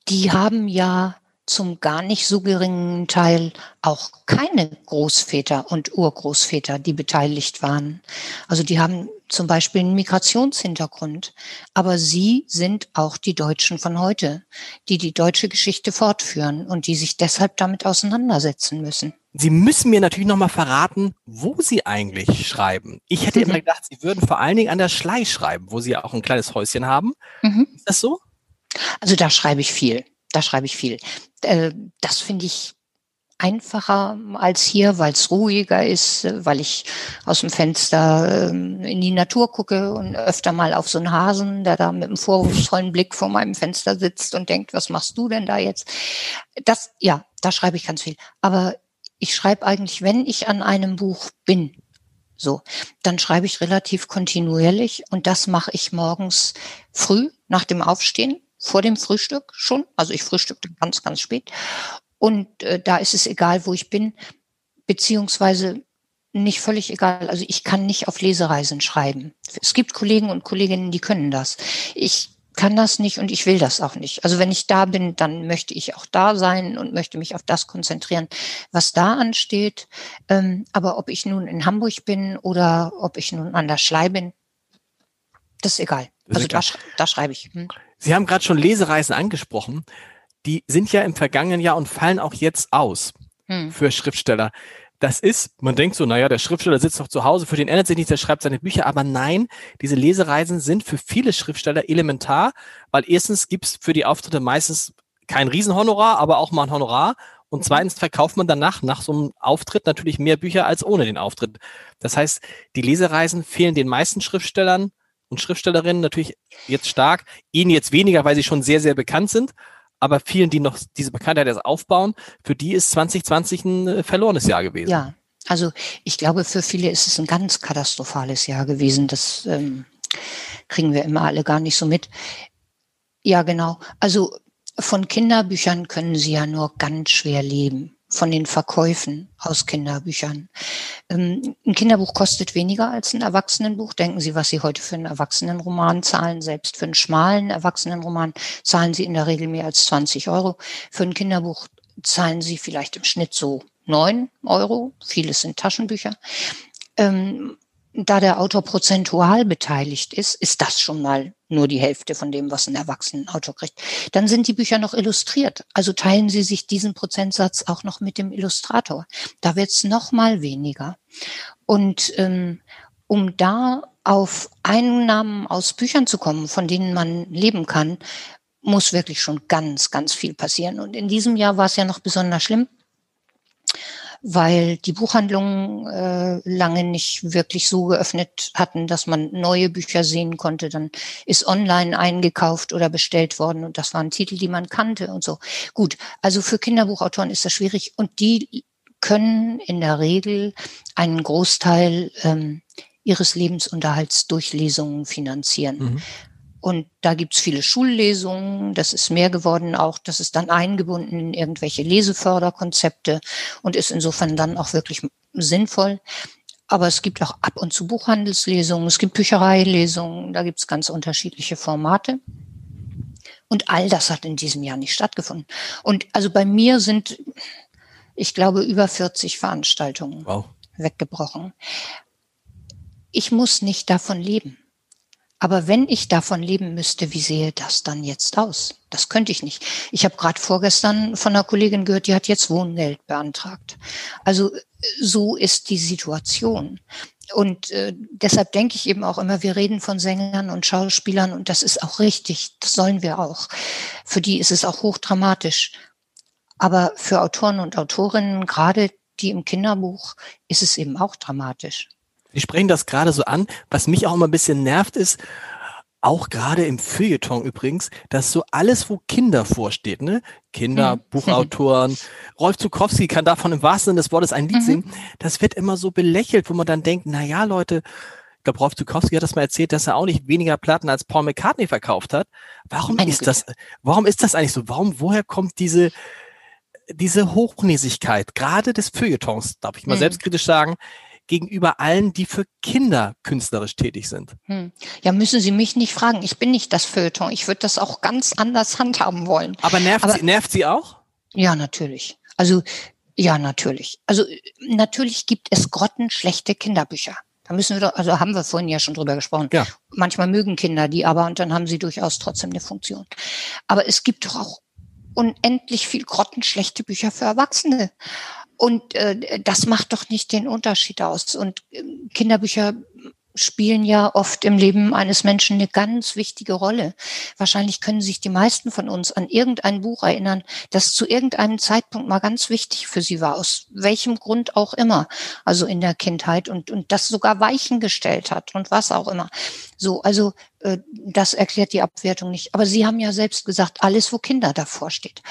die haben ja zum gar nicht so geringen Teil auch keine Großväter und Urgroßväter, die beteiligt waren. Also die haben zum Beispiel einen Migrationshintergrund. Aber sie sind auch die Deutschen von heute, die die deutsche Geschichte fortführen und die sich deshalb damit auseinandersetzen müssen. Sie müssen mir natürlich nochmal verraten, wo Sie eigentlich schreiben. Ich hätte mhm. immer gedacht, Sie würden vor allen Dingen an der Schlei schreiben, wo Sie ja auch ein kleines Häuschen haben. Mhm. Ist das so? Also da schreibe ich viel. Da schreibe ich viel. Äh, das finde ich einfacher als hier, weil es ruhiger ist, weil ich aus dem Fenster ähm, in die Natur gucke und öfter mal auf so einen Hasen, der da mit einem vorwurfsvollen Blick vor meinem Fenster sitzt und denkt, was machst du denn da jetzt? Das, ja, da schreibe ich ganz viel. Aber ich schreibe eigentlich, wenn ich an einem Buch bin, so, dann schreibe ich relativ kontinuierlich und das mache ich morgens früh nach dem Aufstehen, vor dem Frühstück schon. Also ich frühstücke ganz, ganz spät und äh, da ist es egal, wo ich bin, beziehungsweise nicht völlig egal. Also ich kann nicht auf Lesereisen schreiben. Es gibt Kollegen und Kolleginnen, die können das. Ich kann das nicht und ich will das auch nicht. Also wenn ich da bin, dann möchte ich auch da sein und möchte mich auf das konzentrieren, was da ansteht. Ähm, aber ob ich nun in Hamburg bin oder ob ich nun an der Schlei bin, das ist egal. Das also ist egal. Da, da, schreibe ich. Hm. Sie haben gerade schon Lesereisen angesprochen die sind ja im vergangenen Jahr und fallen auch jetzt aus hm. für Schriftsteller. Das ist, man denkt so, naja, der Schriftsteller sitzt noch zu Hause, für den ändert sich nichts, der schreibt seine Bücher, aber nein, diese Lesereisen sind für viele Schriftsteller elementar, weil erstens gibt's für die Auftritte meistens kein Riesenhonorar, aber auch mal ein Honorar. Und mhm. zweitens verkauft man danach, nach so einem Auftritt, natürlich mehr Bücher als ohne den Auftritt. Das heißt, die Lesereisen fehlen den meisten Schriftstellern und Schriftstellerinnen natürlich jetzt stark, ihnen jetzt weniger, weil sie schon sehr, sehr bekannt sind aber vielen, die noch diese Bekanntheit erst aufbauen, für die ist 2020 ein äh, verlorenes Jahr gewesen. Ja, also ich glaube, für viele ist es ein ganz katastrophales Jahr gewesen. Das ähm, kriegen wir immer alle gar nicht so mit. Ja, genau. Also von Kinderbüchern können sie ja nur ganz schwer leben von den Verkäufen aus Kinderbüchern. Ähm, ein Kinderbuch kostet weniger als ein Erwachsenenbuch. Denken Sie, was Sie heute für einen Erwachsenenroman zahlen. Selbst für einen schmalen Erwachsenenroman zahlen Sie in der Regel mehr als 20 Euro. Für ein Kinderbuch zahlen Sie vielleicht im Schnitt so neun Euro. Vieles sind Taschenbücher. Ähm, da der Autor prozentual beteiligt ist, ist das schon mal nur die Hälfte von dem, was ein Erwachsenenautor kriegt. Dann sind die Bücher noch illustriert. Also teilen Sie sich diesen Prozentsatz auch noch mit dem Illustrator. Da wird es noch mal weniger. Und ähm, um da auf Einnahmen aus Büchern zu kommen, von denen man leben kann, muss wirklich schon ganz, ganz viel passieren. Und in diesem Jahr war es ja noch besonders schlimm weil die Buchhandlungen äh, lange nicht wirklich so geöffnet hatten, dass man neue Bücher sehen konnte. Dann ist online eingekauft oder bestellt worden und das waren Titel, die man kannte und so. Gut, also für Kinderbuchautoren ist das schwierig und die können in der Regel einen Großteil ähm, ihres Lebensunterhalts durch Lesungen finanzieren. Mhm. Und da gibt's viele Schullesungen, das ist mehr geworden auch, das ist dann eingebunden in irgendwelche Leseförderkonzepte und ist insofern dann auch wirklich sinnvoll. Aber es gibt auch ab und zu Buchhandelslesungen, es gibt Büchereilesungen, da gibt's ganz unterschiedliche Formate. Und all das hat in diesem Jahr nicht stattgefunden. Und also bei mir sind, ich glaube, über 40 Veranstaltungen wow. weggebrochen. Ich muss nicht davon leben. Aber wenn ich davon leben müsste, wie sehe das dann jetzt aus? Das könnte ich nicht. Ich habe gerade vorgestern von einer Kollegin gehört, die hat jetzt Wohngeld beantragt. Also so ist die Situation. Und äh, deshalb denke ich eben auch immer, wir reden von Sängern und Schauspielern und das ist auch richtig, das sollen wir auch. Für die ist es auch hochdramatisch. Aber für Autoren und Autorinnen, gerade die im Kinderbuch, ist es eben auch dramatisch. Sie sprechen das gerade so an. Was mich auch immer ein bisschen nervt, ist, auch gerade im Feuilleton übrigens, dass so alles, wo Kinder vorsteht, ne? Kinder, mhm. Buchautoren, Rolf Zukowski kann davon im wahrsten Sinne des Wortes ein Lied mhm. singen. Das wird immer so belächelt, wo man dann denkt, na ja, Leute, ich glaube, Rolf Zukowski hat das mal erzählt, dass er auch nicht weniger Platten als Paul McCartney verkauft hat. Warum Meine ist Güte. das, warum ist das eigentlich so? Warum, woher kommt diese, diese Hochnäsigkeit, gerade des Feuilletons, darf ich mal mhm. selbstkritisch sagen, gegenüber allen, die für Kinder künstlerisch tätig sind. Hm. Ja, müssen Sie mich nicht fragen. Ich bin nicht das Feuilleton. Ich würde das auch ganz anders handhaben wollen. Aber nervt, Aber, sie, nervt sie auch? Ja, natürlich. Also, ja, natürlich. Also, natürlich gibt es grottenschlechte Kinderbücher. Da müssen wir doch, also haben wir vorhin ja schon drüber gesprochen. Ja. Manchmal mögen Kinder die aber und dann haben sie durchaus trotzdem eine Funktion. Aber es gibt doch auch unendlich viel grottenschlechte Bücher für Erwachsene. Und äh, das macht doch nicht den Unterschied aus. Und äh, Kinderbücher spielen ja oft im Leben eines Menschen eine ganz wichtige Rolle. Wahrscheinlich können sich die meisten von uns an irgendein Buch erinnern, das zu irgendeinem Zeitpunkt mal ganz wichtig für sie war, aus welchem Grund auch immer, also in der Kindheit und, und das sogar Weichen gestellt hat und was auch immer. So, also äh, das erklärt die Abwertung nicht. Aber Sie haben ja selbst gesagt, alles, wo Kinder davor steht.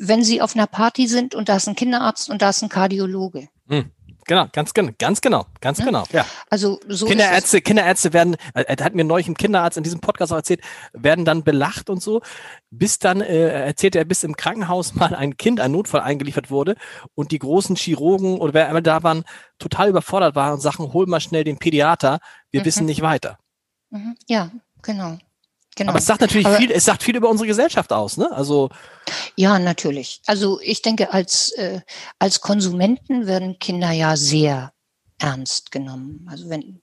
Wenn Sie auf einer Party sind und da ist ein Kinderarzt und da ist ein Kardiologe. Hm Genau, ganz genau, ganz genau, ganz ja? genau. Ja. Also so Kinderärzte, Kinderärzte werden, äh, er hat mir neulich im Kinderarzt in diesem Podcast auch erzählt, werden dann belacht und so, bis dann äh, erzählt er, bis im Krankenhaus mal ein Kind, ein Notfall eingeliefert wurde und die großen Chirurgen oder wer einmal da waren, total überfordert waren und sagen, hol mal schnell den Pädiater, wir mhm. wissen nicht weiter. Mhm. Ja, genau. Genau. Aber es sagt natürlich Aber, viel, es sagt viel über unsere Gesellschaft aus, ne? Also ja, natürlich. Also ich denke, als äh, als Konsumenten werden Kinder ja sehr ernst genommen. Also wenn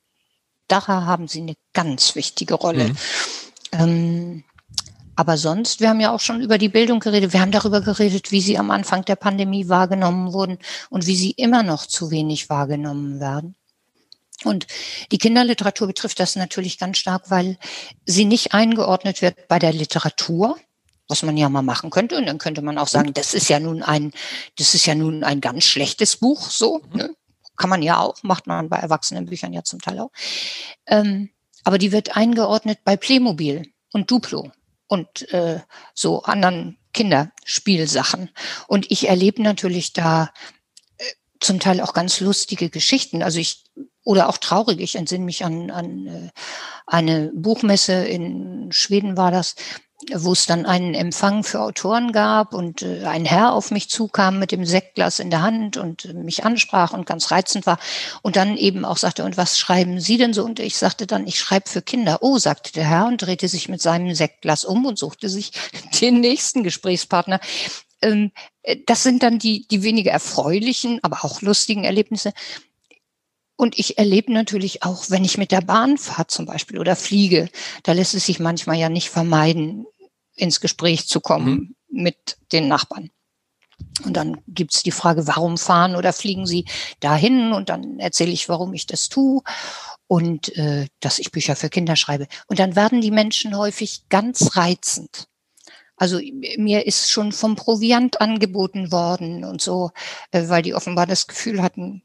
daher haben sie eine ganz wichtige Rolle. Mhm. Ähm, aber sonst, wir haben ja auch schon über die Bildung geredet. Wir haben darüber geredet, wie sie am Anfang der Pandemie wahrgenommen wurden und wie sie immer noch zu wenig wahrgenommen werden. Und die Kinderliteratur betrifft das natürlich ganz stark, weil sie nicht eingeordnet wird bei der Literatur, was man ja mal machen könnte. Und dann könnte man auch sagen, das ist ja nun ein, das ist ja nun ein ganz schlechtes Buch, so. Mhm. Ne? Kann man ja auch, macht man bei Erwachsenenbüchern ja zum Teil auch. Ähm, aber die wird eingeordnet bei Playmobil und Duplo und äh, so anderen Kinderspielsachen. Und ich erlebe natürlich da äh, zum Teil auch ganz lustige Geschichten. Also ich oder auch traurig. Ich entsinne mich an, an äh, eine Buchmesse in Schweden war das, wo es dann einen Empfang für Autoren gab und äh, ein Herr auf mich zukam mit dem Sektglas in der Hand und äh, mich ansprach und ganz reizend war und dann eben auch sagte, und was schreiben Sie denn so? Und ich sagte dann, ich schreibe für Kinder. Oh, sagte der Herr und drehte sich mit seinem Sektglas um und suchte sich den nächsten Gesprächspartner. Ähm, das sind dann die, die weniger erfreulichen, aber auch lustigen Erlebnisse. Und ich erlebe natürlich auch, wenn ich mit der Bahn fahre zum Beispiel oder fliege, da lässt es sich manchmal ja nicht vermeiden, ins Gespräch zu kommen mhm. mit den Nachbarn. Und dann gibt's die Frage, warum fahren oder fliegen Sie dahin? Und dann erzähle ich, warum ich das tue und äh, dass ich Bücher für Kinder schreibe. Und dann werden die Menschen häufig ganz reizend. Also mir ist schon vom Proviant angeboten worden und so, äh, weil die offenbar das Gefühl hatten,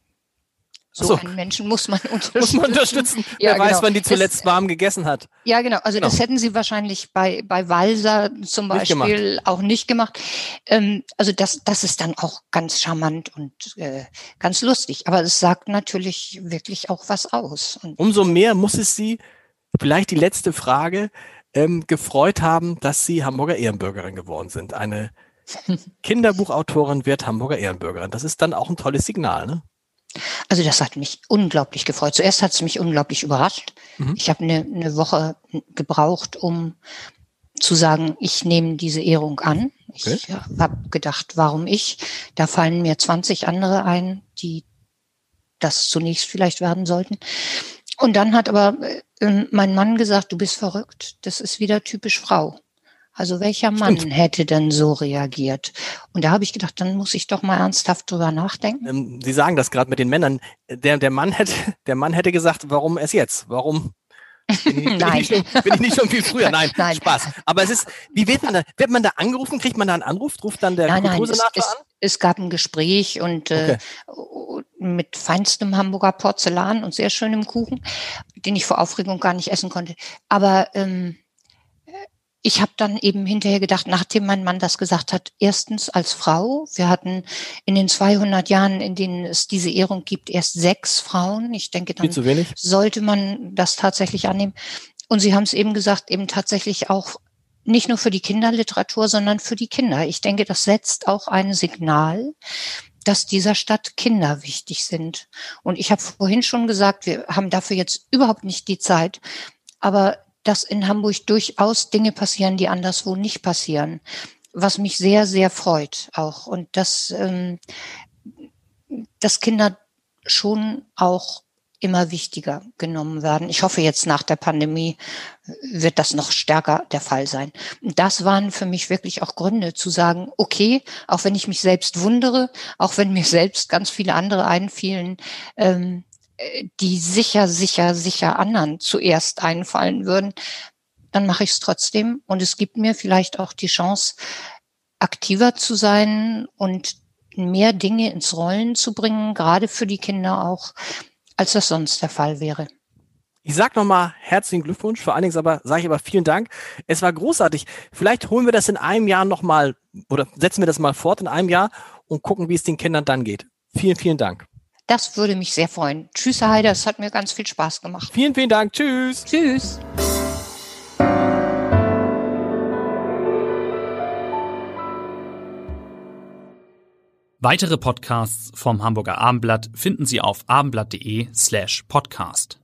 so, so, einen Menschen muss man unterstützen. Muss man unterstützen. Ja, Wer genau. weiß, wann die zuletzt das, warm gegessen hat. Ja, genau. Also genau. das hätten sie wahrscheinlich bei, bei Walser zum Beispiel nicht auch nicht gemacht. Ähm, also das, das ist dann auch ganz charmant und äh, ganz lustig. Aber es sagt natürlich wirklich auch was aus. Und Umso mehr muss es sie, vielleicht die letzte Frage, ähm, gefreut haben, dass sie Hamburger Ehrenbürgerin geworden sind. Eine Kinderbuchautorin wird Hamburger Ehrenbürgerin. Das ist dann auch ein tolles Signal, ne? Also das hat mich unglaublich gefreut. Zuerst hat es mich unglaublich überrascht. Mhm. Ich habe eine, eine Woche gebraucht, um zu sagen, ich nehme diese Ehrung an. Okay. Ich habe gedacht, warum ich? Da fallen mir 20 andere ein, die das zunächst vielleicht werden sollten. Und dann hat aber äh, mein Mann gesagt, du bist verrückt. Das ist wieder typisch Frau. Also welcher Mann Stimmt. hätte denn so reagiert? Und da habe ich gedacht, dann muss ich doch mal ernsthaft drüber nachdenken. Ähm, Sie sagen das gerade mit den Männern. Der, der, Mann hätte, der Mann hätte gesagt, warum es jetzt? Warum bin ich, Nein. ich, nicht, bin ich nicht schon viel früher? Nein, nein, Spaß. Aber es ist, wie wird man da, wird man da angerufen? Kriegt man da einen Anruf? Ruft dann der nein, nein, es, es, an? Es gab ein Gespräch und äh, okay. äh, mit feinstem Hamburger Porzellan und sehr schönem Kuchen, den ich vor Aufregung gar nicht essen konnte. Aber ähm, ich habe dann eben hinterher gedacht, nachdem mein Mann das gesagt hat, erstens als Frau, wir hatten in den 200 Jahren, in denen es diese Ehrung gibt, erst sechs Frauen. Ich denke, dann sollte man das tatsächlich annehmen. Und Sie haben es eben gesagt, eben tatsächlich auch nicht nur für die Kinderliteratur, sondern für die Kinder. Ich denke, das setzt auch ein Signal, dass dieser Stadt Kinder wichtig sind. Und ich habe vorhin schon gesagt, wir haben dafür jetzt überhaupt nicht die Zeit. Aber dass in Hamburg durchaus Dinge passieren, die anderswo nicht passieren, was mich sehr, sehr freut auch. Und dass, ähm, dass Kinder schon auch immer wichtiger genommen werden. Ich hoffe, jetzt nach der Pandemie wird das noch stärker der Fall sein. Und das waren für mich wirklich auch Gründe zu sagen, okay, auch wenn ich mich selbst wundere, auch wenn mir selbst ganz viele andere einfielen, ähm, die sicher, sicher, sicher anderen zuerst einfallen würden, dann mache ich es trotzdem. Und es gibt mir vielleicht auch die Chance, aktiver zu sein und mehr Dinge ins Rollen zu bringen, gerade für die Kinder auch, als das sonst der Fall wäre. Ich sag nochmal herzlichen Glückwunsch, vor allen Dingen aber sage ich aber vielen Dank. Es war großartig. Vielleicht holen wir das in einem Jahr nochmal oder setzen wir das mal fort in einem Jahr und gucken, wie es den Kindern dann geht. Vielen, vielen Dank. Das würde mich sehr freuen. Tschüss, Herr Heider, es hat mir ganz viel Spaß gemacht. Vielen, vielen Dank. Tschüss. Tschüss. Weitere Podcasts vom Hamburger Abendblatt finden Sie auf abendblatt.de slash podcast.